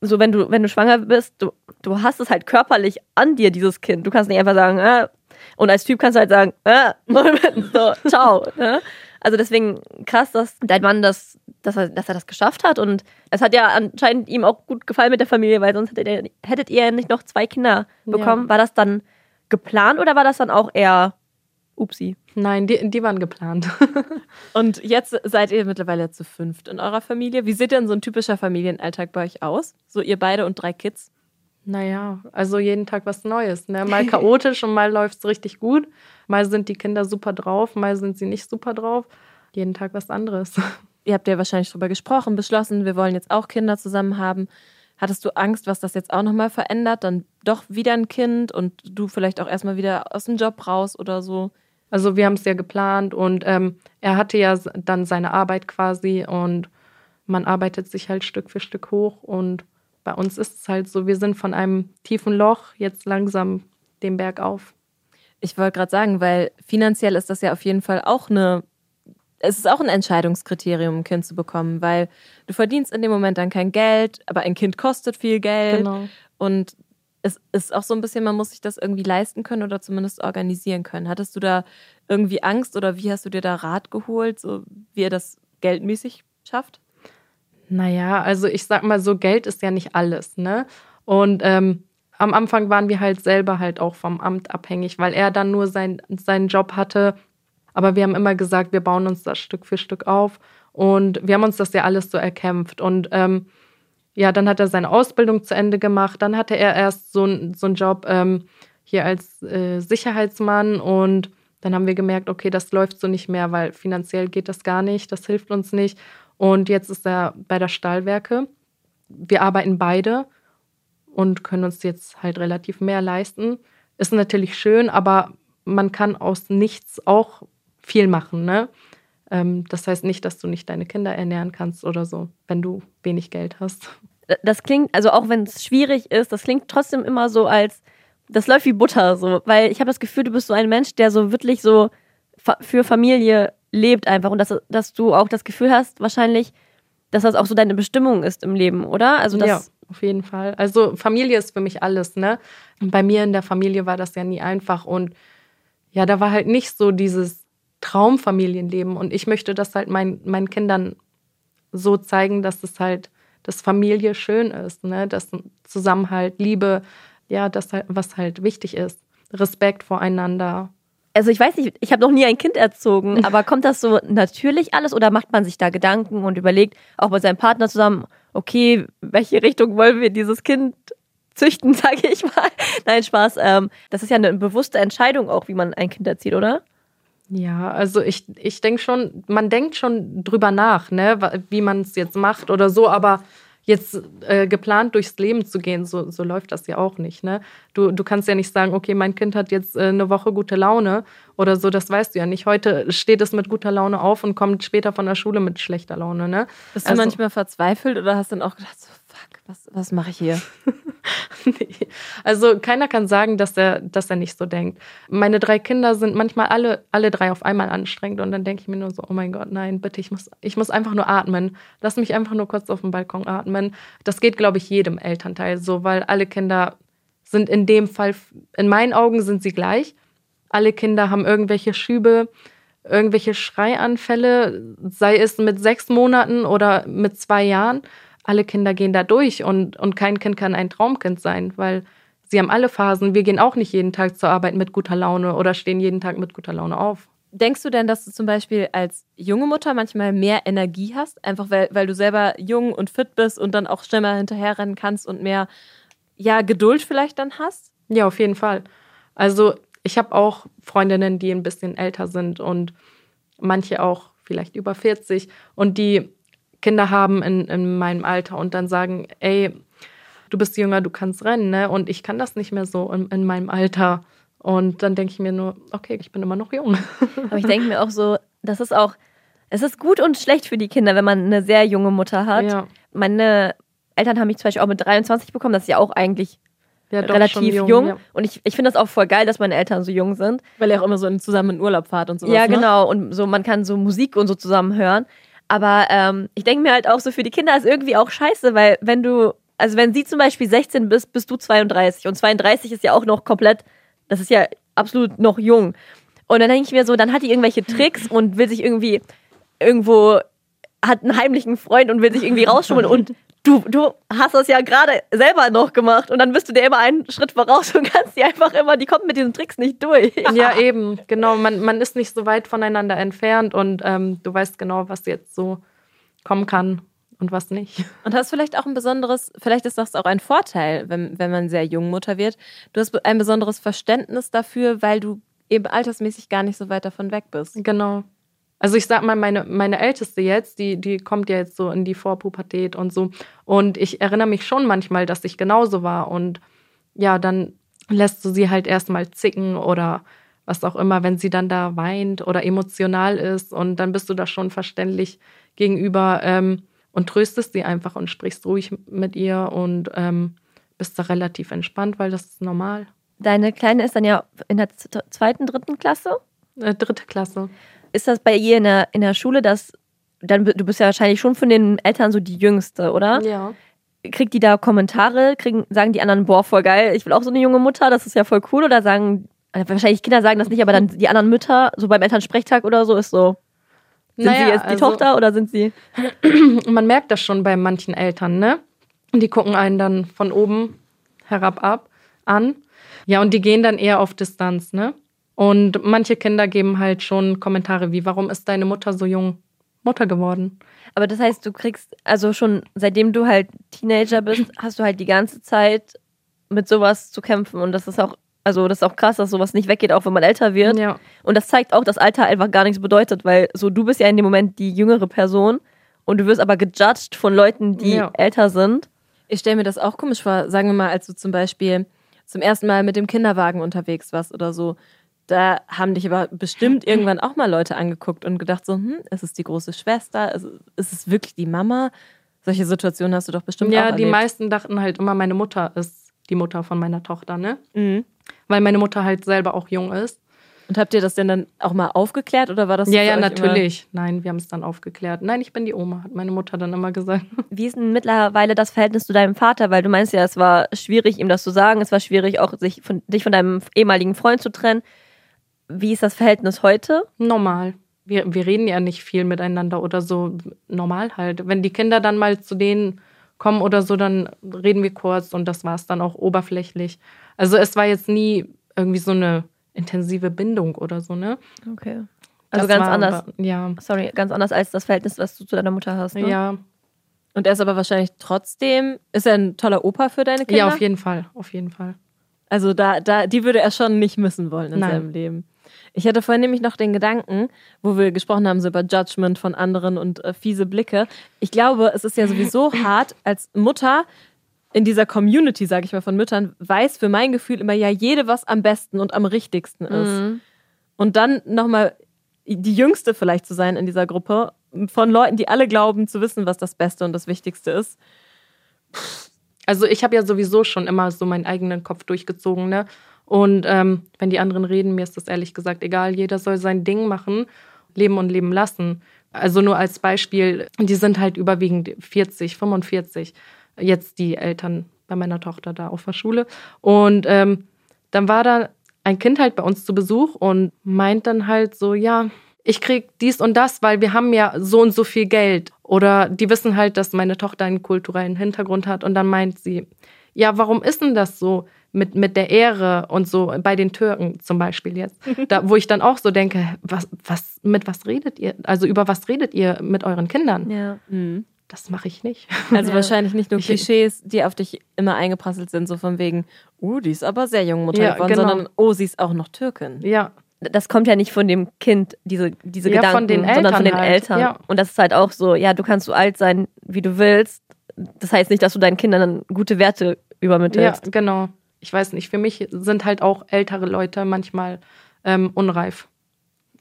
so, wenn du, wenn du schwanger bist, du, du hast es halt körperlich an dir, dieses Kind. Du kannst nicht einfach sagen, äh, und als Typ kannst du halt sagen, äh, <laughs> so, ciao. Ne? Also deswegen krass, dass dein Mann das, dass er, dass er das geschafft hat. Und es hat ja anscheinend ihm auch gut gefallen mit der Familie, weil sonst hättet ihr, hättet ihr nicht noch zwei Kinder bekommen. Ja. War das dann geplant oder war das dann auch eher upsi? Nein, die, die waren geplant. <laughs> Und jetzt seid ihr mittlerweile zu fünft in eurer Familie. Wie sieht denn so ein typischer Familienalltag bei euch aus? So ihr beide und drei Kids? Naja, also jeden Tag was Neues. Ne? Mal <laughs> chaotisch und mal läuft es richtig gut. Mal sind die Kinder super drauf, mal sind sie nicht super drauf. Jeden Tag was anderes. <laughs> Ihr habt ja wahrscheinlich drüber gesprochen, beschlossen, wir wollen jetzt auch Kinder zusammen haben. Hattest du Angst, was das jetzt auch nochmal verändert? Dann doch wieder ein Kind und du vielleicht auch erstmal wieder aus dem Job raus oder so? Also wir haben es ja geplant und ähm, er hatte ja dann seine Arbeit quasi und man arbeitet sich halt Stück für Stück hoch und bei uns ist es halt so, wir sind von einem tiefen Loch jetzt langsam den Berg auf. Ich wollte gerade sagen, weil finanziell ist das ja auf jeden Fall auch eine, es ist auch ein Entscheidungskriterium, ein Kind zu bekommen, weil du verdienst in dem Moment dann kein Geld, aber ein Kind kostet viel Geld Genau. und es ist auch so ein bisschen, man muss sich das irgendwie leisten können oder zumindest organisieren können. Hattest du da irgendwie Angst oder wie hast du dir da Rat geholt, so wie ihr das geldmäßig schafft? Naja, also ich sag mal so, Geld ist ja nicht alles, ne? Und ähm, am Anfang waren wir halt selber halt auch vom Amt abhängig, weil er dann nur sein, seinen Job hatte. Aber wir haben immer gesagt, wir bauen uns das Stück für Stück auf. Und wir haben uns das ja alles so erkämpft. Und ähm, ja, dann hat er seine Ausbildung zu Ende gemacht. Dann hatte er erst so, so einen Job ähm, hier als äh, Sicherheitsmann. Und dann haben wir gemerkt, okay, das läuft so nicht mehr, weil finanziell geht das gar nicht. Das hilft uns nicht. Und jetzt ist er bei der Stahlwerke. Wir arbeiten beide und können uns jetzt halt relativ mehr leisten. Ist natürlich schön, aber man kann aus nichts auch viel machen, ne? Ähm, das heißt nicht, dass du nicht deine Kinder ernähren kannst oder so, wenn du wenig Geld hast. Das klingt, also auch wenn es schwierig ist, das klingt trotzdem immer so als, das läuft wie Butter, so, weil ich habe das Gefühl, du bist so ein Mensch, der so wirklich so für Familie lebt einfach und dass, dass du auch das Gefühl hast, wahrscheinlich, dass das auch so deine Bestimmung ist im Leben, oder? Also, dass, Ja. auf jeden Fall. Also Familie ist für mich alles, ne? Bei mir in der Familie war das ja nie einfach und ja, da war halt nicht so dieses Traumfamilienleben und ich möchte das halt mein, meinen Kindern so zeigen, dass es halt, dass Familie schön ist, ne? Dass Zusammenhalt, Liebe, ja, das halt, was halt wichtig ist. Respekt voreinander. Also ich weiß nicht, ich habe noch nie ein Kind erzogen, <laughs> aber kommt das so natürlich alles oder macht man sich da Gedanken und überlegt auch mit seinem Partner zusammen, okay, welche Richtung wollen wir dieses Kind züchten, <laughs> sage ich mal. Nein, Spaß. Ähm, das ist ja eine bewusste Entscheidung auch, wie man ein Kind erzieht, oder? Ja, also ich, ich denke schon, man denkt schon drüber nach, ne, wie man es jetzt macht oder so, aber jetzt äh, geplant durchs Leben zu gehen, so, so läuft das ja auch nicht. Ne? Du, du kannst ja nicht sagen, okay, mein Kind hat jetzt äh, eine Woche gute Laune oder so, das weißt du ja nicht. Heute steht es mit guter Laune auf und kommt später von der Schule mit schlechter Laune. Ne? Bist du also, manchmal verzweifelt oder hast dann auch gedacht, so, was, was mache ich hier? <laughs> nee. Also keiner kann sagen, dass er, dass er nicht so denkt. Meine drei Kinder sind manchmal alle, alle drei auf einmal anstrengend und dann denke ich mir nur so, oh mein Gott, nein, bitte, ich muss, ich muss einfach nur atmen. Lass mich einfach nur kurz auf dem Balkon atmen. Das geht, glaube ich, jedem Elternteil so, weil alle Kinder sind in dem Fall, in meinen Augen sind sie gleich. Alle Kinder haben irgendwelche Schübe, irgendwelche Schreianfälle, sei es mit sechs Monaten oder mit zwei Jahren alle Kinder gehen da durch und, und kein Kind kann ein Traumkind sein, weil sie haben alle Phasen. Wir gehen auch nicht jeden Tag zur Arbeit mit guter Laune oder stehen jeden Tag mit guter Laune auf. Denkst du denn, dass du zum Beispiel als junge Mutter manchmal mehr Energie hast, einfach weil, weil du selber jung und fit bist und dann auch schneller hinterherrennen kannst und mehr ja, Geduld vielleicht dann hast? Ja, auf jeden Fall. Also ich habe auch Freundinnen, die ein bisschen älter sind und manche auch vielleicht über 40 und die Kinder haben in, in meinem Alter und dann sagen, ey, du bist jünger, du kannst rennen, ne? Und ich kann das nicht mehr so in, in meinem Alter. Und dann denke ich mir nur, okay, ich bin immer noch jung. Aber ich denke mir auch so, das ist auch, es ist gut und schlecht für die Kinder, wenn man eine sehr junge Mutter hat. Ja. Meine Eltern haben mich zum Beispiel auch mit 23 bekommen, das ist ja auch eigentlich ja, relativ jung. jung. Ja. Und ich, ich finde das auch voll geil, dass meine Eltern so jung sind. Weil ihr auch immer so zusammen in Urlaub fahrt und sowas. Ja, ne? genau. Und so man kann so Musik und so zusammen hören. Aber ähm, ich denke mir halt auch so, für die Kinder ist irgendwie auch scheiße, weil wenn du, also wenn sie zum Beispiel 16 bist, bist du 32 und 32 ist ja auch noch komplett, das ist ja absolut noch jung. Und dann denke ich mir so, dann hat die irgendwelche Tricks und will sich irgendwie irgendwo, hat einen heimlichen Freund und will sich irgendwie rausschummeln und du, du hast das ja gerade selber noch gemacht und dann bist du dir immer einen Schritt voraus und kannst die einfach immer, die kommt mit diesen Tricks nicht durch. <laughs> Ja, <laughs> eben, genau. Man, man ist nicht so weit voneinander entfernt und ähm, du weißt genau, was jetzt so kommen kann und was nicht. Und hast vielleicht auch ein besonderes, vielleicht ist das auch ein Vorteil, wenn, wenn man sehr jung Mutter wird. Du hast ein besonderes Verständnis dafür, weil du eben altersmäßig gar nicht so weit davon weg bist. Genau. Also ich sag mal, meine, meine Älteste jetzt, die, die kommt ja jetzt so in die Vorpubertät und so. Und ich erinnere mich schon manchmal, dass ich genauso war. Und ja, dann lässt du sie halt erstmal zicken oder was auch immer, wenn sie dann da weint oder emotional ist. Und dann bist du da schon verständlich gegenüber ähm, und tröstest sie einfach und sprichst ruhig mit ihr und ähm, bist da relativ entspannt, weil das ist normal. Deine Kleine ist dann ja in der zweiten, dritten Klasse? Äh, dritte Klasse. Ist das bei ihr in der, in der Schule, dass dann du bist ja wahrscheinlich schon von den Eltern so die Jüngste, oder? Ja. Kriegt die da Kommentare? Kriegen, sagen die anderen, boah, voll geil, ich will auch so eine junge Mutter, das ist ja voll cool? Oder sagen, äh, wahrscheinlich Kinder sagen das nicht, aber dann <laughs> die anderen Mütter, so beim Elternsprechtag oder so, ist so. Sind naja, sie jetzt die also, Tochter oder sind sie? <clears throat> Man merkt das schon bei manchen Eltern, ne? Die gucken einen dann von oben herab ab an. Ja, und die gehen dann eher auf Distanz, ne? Und manche Kinder geben halt schon Kommentare wie, warum ist deine Mutter so jung Mutter geworden? Aber das heißt, du kriegst, also schon seitdem du halt Teenager bist, <laughs> hast du halt die ganze Zeit mit sowas zu kämpfen. Und das ist auch, also das ist auch krass, dass sowas nicht weggeht, auch wenn man älter wird. Ja. Und das zeigt auch, dass Alter einfach gar nichts bedeutet, weil so du bist ja in dem Moment die jüngere Person und du wirst aber gejudged von Leuten, die ja. älter sind. Ich stelle mir das auch komisch vor, sagen wir mal, als du zum Beispiel zum ersten Mal mit dem Kinderwagen unterwegs warst oder so da haben dich aber bestimmt irgendwann auch mal Leute angeguckt und gedacht so, hm, ist es die große Schwester? Ist, ist es wirklich die Mama? Solche Situationen hast du doch bestimmt ja, auch Ja, die meisten dachten halt immer, meine Mutter ist die Mutter von meiner Tochter, ne? Mhm. Weil meine Mutter halt selber auch jung ist. Und habt ihr das denn dann auch mal aufgeklärt oder war das Ja, ja, natürlich. Nein, wir haben es dann aufgeklärt. Nein, ich bin die Oma, hat meine Mutter dann immer gesagt. <laughs> Wie ist denn mittlerweile das Verhältnis zu deinem Vater? Weil du meinst ja, es war schwierig, ihm das zu sagen. Es war schwierig, auch sich von, dich von deinem ehemaligen Freund zu trennen. Wie ist das Verhältnis heute? Normal. Wir, wir reden ja nicht viel miteinander oder so. Normal halt. Wenn die Kinder dann mal zu denen kommen oder so, dann reden wir kurz und das war es dann auch oberflächlich. Also es war jetzt nie irgendwie so eine intensive Bindung oder so, ne? Okay. Also Das ganz war anders. aber- Ja. Sorry, ganz anders als das Verhältnis, was du zu deiner Mutter hast. Ne? Ja. Und er ist aber wahrscheinlich trotzdem, ist er ein toller Opa für deine Kinder? ja, auf jeden Fall. Auf jeden Fall. Also da, da, die würde er schon nicht missen wollen in Nein. seinem Leben. Ich hatte vorhin nämlich noch den Gedanken, wo wir gesprochen haben so über Judgment von anderen und äh, fiese Blicke. Ich glaube, es ist ja sowieso <laughs> hart als Mutter in dieser Community, sage ich mal, von Müttern, weiß für mein Gefühl immer ja jede, was am besten und am richtigsten ist. Mhm. Und dann nochmal die Jüngste vielleicht zu sein in dieser Gruppe von Leuten, die alle glauben zu wissen, was das Beste und das Wichtigste ist. Also ich habe ja sowieso schon immer so meinen eigenen Kopf durchgezogen, ne? Und ähm, wenn die anderen reden, mir ist das ehrlich gesagt egal. Jeder soll sein Ding machen, leben und leben lassen. Also nur als Beispiel, die sind halt überwiegend 40, 45. Jetzt die Eltern bei meiner Tochter da auf der Schule. Und ähm, dann war da ein Kind halt bei uns zu Besuch und meint dann halt so, ja, ich krieg dies und das, weil wir haben ja so und so viel Geld. Oder die wissen halt, dass meine Tochter einen kulturellen Hintergrund hat. Und dann meint sie, ja, warum ist denn das so mit, mit der Ehre und so bei den Türken zum Beispiel jetzt? Da, wo ich dann auch so denke, was, was, mit was redet ihr? Also über was redet ihr mit euren Kindern? Ja. Das mache ich nicht. Also Ja. wahrscheinlich nicht nur Klischees, die auf dich immer eingeprasselt sind, so von wegen, uh, die ist aber sehr jung Mutter Ja, geworden, genau. sondern, oh, sie ist auch noch Türkin. Ja, Das kommt ja nicht von dem Kind, diese, diese Ja, Gedanken, von den sondern von den Eltern halt, Eltern. ja. Und das ist halt auch so, ja, du kannst so alt sein, wie du willst. Das heißt nicht, dass du deinen Kindern dann gute Werte ja, übermittelst. genau. Ich weiß nicht, für mich sind halt auch ältere Leute manchmal ähm, unreif.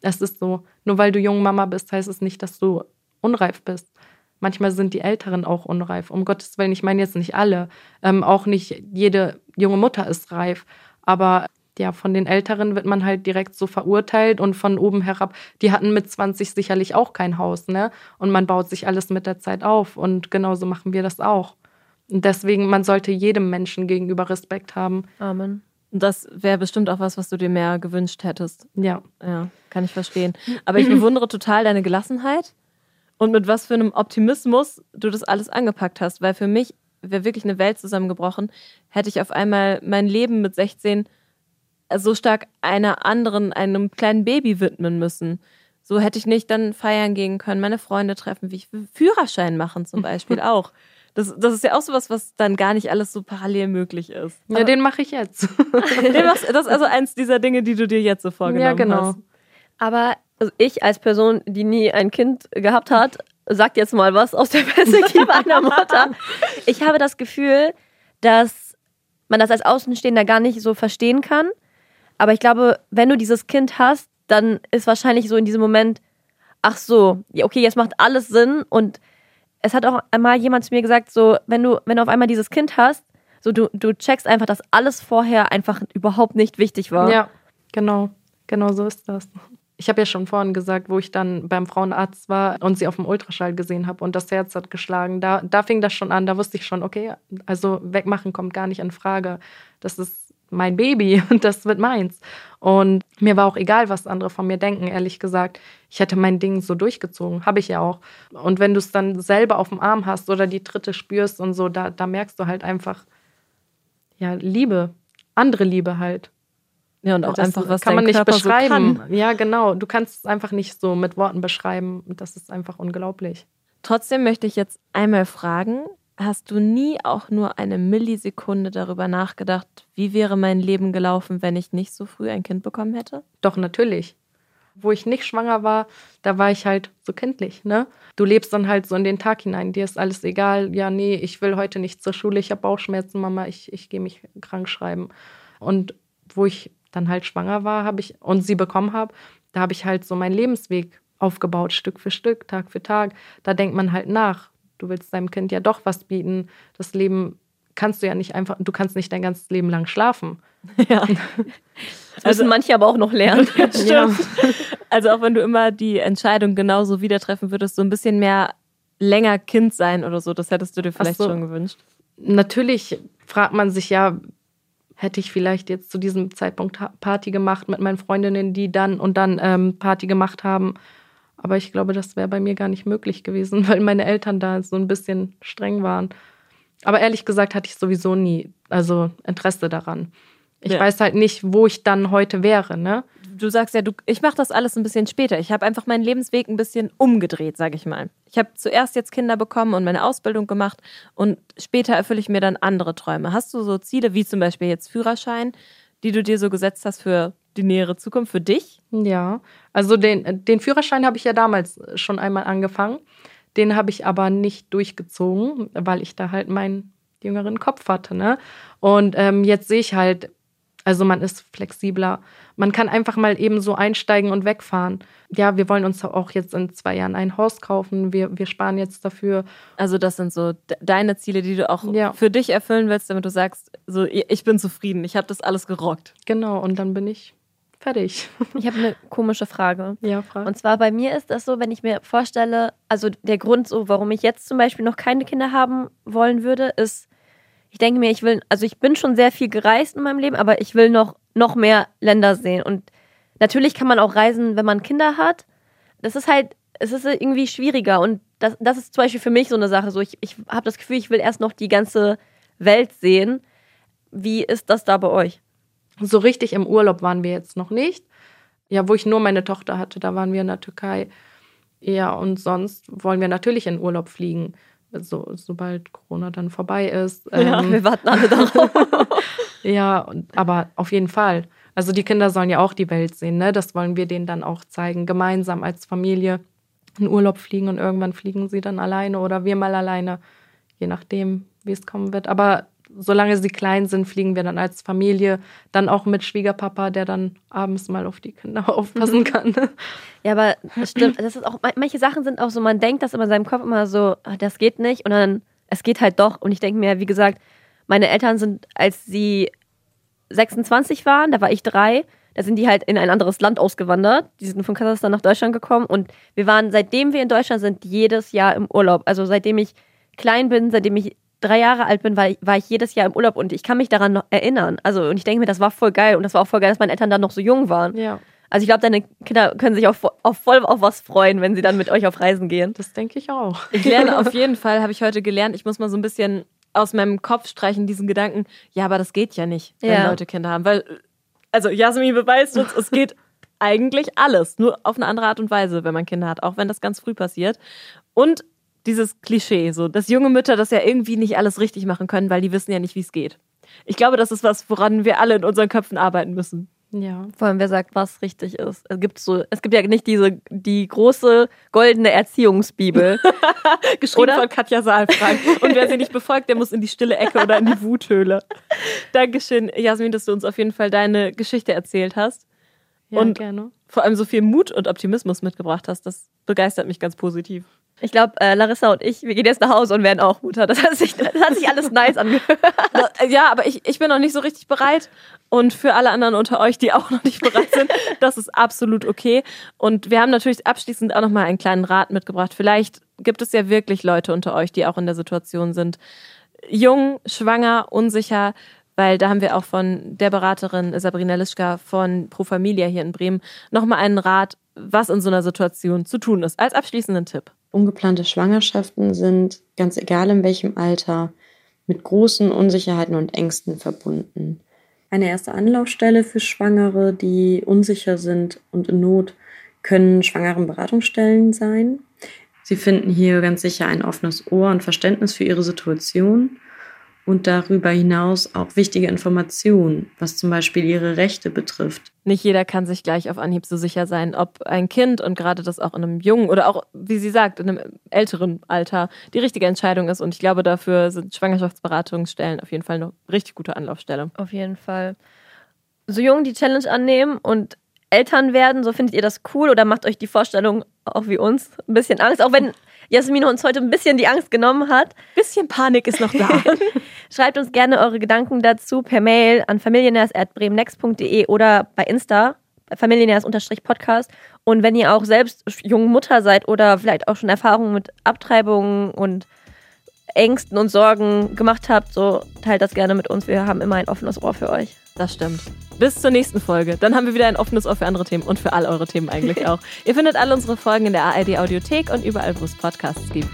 Es ist so, nur weil du junge Mama bist, heißt es nicht, dass du unreif bist. Manchmal sind die Älteren auch unreif. Um Gottes Willen, ich meine jetzt nicht alle. Ähm, auch nicht jede junge Mutter ist reif. Aber ja, von den Älteren wird man halt direkt so verurteilt und von oben herab. Die hatten mit 20 sicherlich auch kein Haus, ne? Und man baut sich alles mit der Zeit auf. Und genauso machen wir das auch. Deswegen, man sollte jedem Menschen gegenüber Respekt haben. Amen. Das wäre bestimmt auch was, was du dir mehr gewünscht hättest. Ja. Ja, kann ich verstehen. Aber ich bewundere total deine Gelassenheit und mit was für einem Optimismus du das alles angepackt hast. Weil für mich wäre wirklich eine Welt zusammengebrochen, hätte ich auf einmal mein Leben mit 16 so stark einer anderen, einem kleinen Baby widmen müssen. So hätte ich nicht dann feiern gehen können, meine Freunde treffen, wie ich Führerschein machen zum Beispiel <laughs> auch. Das, das ist ja auch sowas, was dann gar nicht alles so parallel möglich ist. Ja, den mache ich jetzt. <laughs> Den machst- Das ist also eins dieser Dinge, die du dir jetzt so vorgenommen ja, genau. hast. Aber also ich als Person, die nie ein Kind gehabt hat, sag jetzt mal was aus der <laughs> Perspektive einer Mutter. Ich habe das Gefühl, dass man das als Außenstehender gar nicht so verstehen kann. Aber ich glaube, wenn du dieses Kind hast, dann ist wahrscheinlich so in diesem Moment, ach so, okay, jetzt macht alles Sinn. Und es hat auch einmal jemand zu mir gesagt, so, wenn du, wenn du auf einmal dieses Kind hast, so du, du checkst einfach, dass alles vorher einfach überhaupt nicht wichtig war. Ja, genau. Genau so ist das. Ich habe ja schon vorhin gesagt, wo ich dann beim Frauenarzt war und sie auf dem Ultraschall gesehen habe und das Herz hat geschlagen. Da, da fing das schon an. Da wusste ich schon, okay, also wegmachen kommt gar nicht in Frage. Das ist mein Baby <laughs> und das wird meins. Und mir war auch egal, was andere von mir denken, ehrlich gesagt. Ich hätte mein Ding so durchgezogen, habe ich ja auch. Und wenn du es dann selber auf dem Arm hast oder die Dritte spürst und so, da, da merkst du halt einfach, ja, Liebe, andere Liebe halt. Ja, und auch Das einfach, was kann man nicht Körper beschreiben. So kann. Ja, genau. Du kannst es einfach nicht so mit Worten beschreiben. Das ist einfach unglaublich. Trotzdem möchte ich jetzt einmal fragen, hast du nie auch nur eine Millisekunde darüber nachgedacht, wie wäre mein Leben gelaufen, wenn ich nicht so früh ein Kind bekommen hätte? Doch, natürlich. Wo ich nicht schwanger war, da war ich halt so kindlich, ne? Du lebst dann halt so in den Tag hinein. Dir ist alles egal. Ja, nee, ich will heute nicht zur Schule. Ich habe Bauchschmerzen, Mama. Ich, ich gehe mich krank schreiben. Und wo ich dann halt schwanger war, habe ich und sie bekommen habe, da habe ich halt so meinen Lebensweg aufgebaut, Stück für Stück, Tag für Tag. Da denkt man halt nach. Du willst deinem Kind ja doch was bieten. Das Leben kannst du ja nicht einfach, du kannst nicht dein ganzes Leben lang schlafen. <laughs> Ja. Das müssen manche aber auch noch lernen. <laughs> Ja. Also auch wenn du immer die Entscheidung genauso wieder treffen würdest, so ein bisschen mehr länger Kind sein oder so, das hättest du dir vielleicht so. schon gewünscht. Natürlich fragt man sich ja, hätte ich vielleicht jetzt zu diesem Zeitpunkt Party gemacht mit meinen Freundinnen, die dann und dann ähm, Party gemacht haben. Aber ich glaube, das wäre bei mir gar nicht möglich gewesen, <laughs> weil meine Eltern da so ein bisschen streng waren. Aber ehrlich gesagt hatte ich sowieso nie, also Interesse daran. Ich Ja. weiß halt nicht, wo ich dann heute wäre, ne? Du sagst ja, du, ich mache das alles ein bisschen später. Ich habe einfach meinen Lebensweg ein bisschen umgedreht, sage ich mal. Ich habe zuerst jetzt Kinder bekommen und meine Ausbildung gemacht und später erfülle ich mir dann andere Träume. Hast du so Ziele wie zum Beispiel jetzt Führerschein, die du dir so gesetzt hast für die nähere Zukunft, für dich? Ja, also den, den Führerschein habe ich ja damals schon einmal angefangen. Den habe ich aber nicht durchgezogen, weil ich da halt meinen jüngeren Kopf hatte. Ne? Und ähm, jetzt sehe ich halt, also man ist flexibler. Man kann einfach mal eben so einsteigen und wegfahren. Ja, wir wollen uns auch jetzt in zwei Jahren ein Haus kaufen. Wir, wir sparen jetzt dafür. Also das sind so de- deine Ziele, die du auch Ja. für dich erfüllen willst, damit du sagst, so ich bin zufrieden, ich habe das alles gerockt. Genau, und dann bin ich fertig. Ich habe eine komische Frage. Ja, Frage. Und zwar bei mir ist das so, wenn ich mir vorstelle, also der Grund so, warum ich jetzt zum Beispiel noch keine Kinder haben wollen würde, ist, ich denke mir, ich will, also ich bin schon sehr viel gereist in meinem Leben, aber ich will noch, noch mehr Länder sehen. Und natürlich kann man auch reisen, wenn man Kinder hat. Das ist halt, es ist irgendwie schwieriger. Und das, das ist zum Beispiel für mich so eine Sache. So, ich, ich habe das Gefühl, ich will erst noch die ganze Welt sehen. Wie ist das da bei euch? So richtig im Urlaub waren wir jetzt noch nicht. Ja, wo ich nur meine Tochter hatte, da waren wir in der Türkei. Ja, und sonst wollen wir natürlich in Urlaub fliegen, so, sobald Corona dann vorbei ist. Ja, Ähm, wir warten alle darauf. <laughs> ja, und, aber auf jeden Fall. Also die Kinder sollen ja auch die Welt sehen, ne? Das wollen wir denen dann auch zeigen, gemeinsam als Familie in Urlaub fliegen und irgendwann fliegen sie dann alleine oder wir mal alleine, je nachdem, wie es kommen wird. Aber solange sie klein sind, fliegen wir dann als Familie, dann auch mit Schwiegerpapa, der dann abends mal auf die Kinder <laughs> aufpassen kann. Ja, aber das stimmt. Das ist auch, manche Sachen sind auch so, man denkt das immer in seinem Kopf immer so, ah, das geht nicht. Und dann, es geht halt doch. Und ich denke mir, wie gesagt, meine Eltern sind, als sie 26 waren, da war ich drei, da sind die halt in ein anderes Land ausgewandert. Die sind von Kasachstan nach Deutschland gekommen. Und wir waren, seitdem wir in Deutschland sind, jedes Jahr im Urlaub. Also seitdem ich klein bin, seitdem ich drei Jahre alt bin, war ich, war ich jedes Jahr im Urlaub. Und ich kann mich daran noch erinnern. Also, und ich denke mir, das war voll geil. Und das war auch voll geil, dass meine Eltern dann noch so jung waren. ja, Also ich glaube, deine Kinder können sich auf, auf voll auf was freuen, wenn sie dann mit euch auf Reisen gehen. das denke ich auch. Ich lerne auf jeden Fall, habe ich heute gelernt, ich muss mal so ein bisschen aus meinem Kopf streichen, diesen Gedanken, ja, aber das geht ja nicht, wenn Ja. Leute Kinder haben. Weil, also Jasmin beweist uns, es geht eigentlich alles, nur auf eine andere Art und Weise, wenn man Kinder hat, auch wenn das ganz früh passiert. Und dieses Klischee, so, dass junge Mütter das ja irgendwie nicht alles richtig machen können, weil die wissen ja nicht, wie es geht. Ich glaube, das ist was, woran wir alle in unseren Köpfen arbeiten müssen. Ja. Vor allem, wer sagt, was richtig ist. Es gibt so, es gibt ja nicht diese, die große goldene Erziehungsbibel. <laughs> Geschrieben Oder? von Katja Saalfrank. Und wer sie nicht befolgt, der muss in die stille Ecke oder in die Wuthöhle. <laughs> Dankeschön, Jasmin, dass du uns auf jeden Fall deine Geschichte erzählt hast. ja Und- gerne. Vor allem so viel Mut und Optimismus mitgebracht hast. Das begeistert mich ganz positiv. Ich glaube, äh, Larissa und ich, wir gehen jetzt nach Hause und werden auch Mutter. Das hat sich, das hat sich alles nice angehört. <laughs> Ja, aber ich, ich bin noch nicht so richtig bereit. Und für alle anderen unter euch, die auch noch nicht bereit sind, <laughs> das ist absolut okay. Und wir haben natürlich abschließend auch noch mal einen kleinen Rat mitgebracht. Vielleicht gibt es ja wirklich Leute unter euch, die auch in der Situation sind. Jung, schwanger, unsicher, weil da haben wir auch von der Beraterin Sabrina Lischka von Pro Familia hier in Bremen nochmal einen Rat, was in so einer Situation zu tun ist, als abschließenden Tipp. Ungeplante Schwangerschaften sind, ganz egal in welchem Alter, mit großen Unsicherheiten und Ängsten verbunden. Eine erste Anlaufstelle für Schwangere, die unsicher sind und in Not, können Schwangerenberatungsstellen sein. Sie finden hier ganz sicher ein offenes Ohr und Verständnis für ihre Situation und darüber hinaus auch wichtige Informationen, was zum Beispiel ihre Rechte betrifft. Nicht jeder kann sich gleich auf Anhieb so sicher sein, ob ein Kind und gerade das auch in einem jungen oder auch, wie sie sagt, in einem älteren Alter die richtige Entscheidung ist. Und ich glaube, dafür sind Schwangerschaftsberatungsstellen auf jeden Fall eine richtig gute Anlaufstelle. Auf jeden Fall. So jung die Challenge annehmen und Eltern werden, so findet ihr das cool oder macht euch die Vorstellung auch wie uns ein bisschen Angst? Auch wenn Jasmine uns heute ein bisschen die Angst genommen hat. Bisschen Panik ist noch da. <laughs> Schreibt uns gerne eure Gedanken dazu per Mail an familienärs.bremennext.de oder bei Insta familienärs-podcast. Und wenn ihr auch selbst junge Mutter seid oder vielleicht auch schon Erfahrungen mit Abtreibungen und Ängsten und Sorgen gemacht habt, so teilt das gerne mit uns. Wir haben immer ein offenes Ohr für euch. Das stimmt. Bis zur nächsten Folge. Dann haben wir wieder ein offenes Ohr für andere Themen und für all eure Themen eigentlich <laughs> auch. Ihr findet alle unsere Folgen in der ARD Audiothek und überall, wo es Podcasts gibt.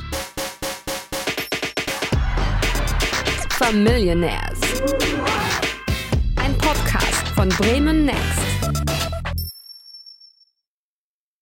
Familionaires. Ein Podcast von Bremen Next.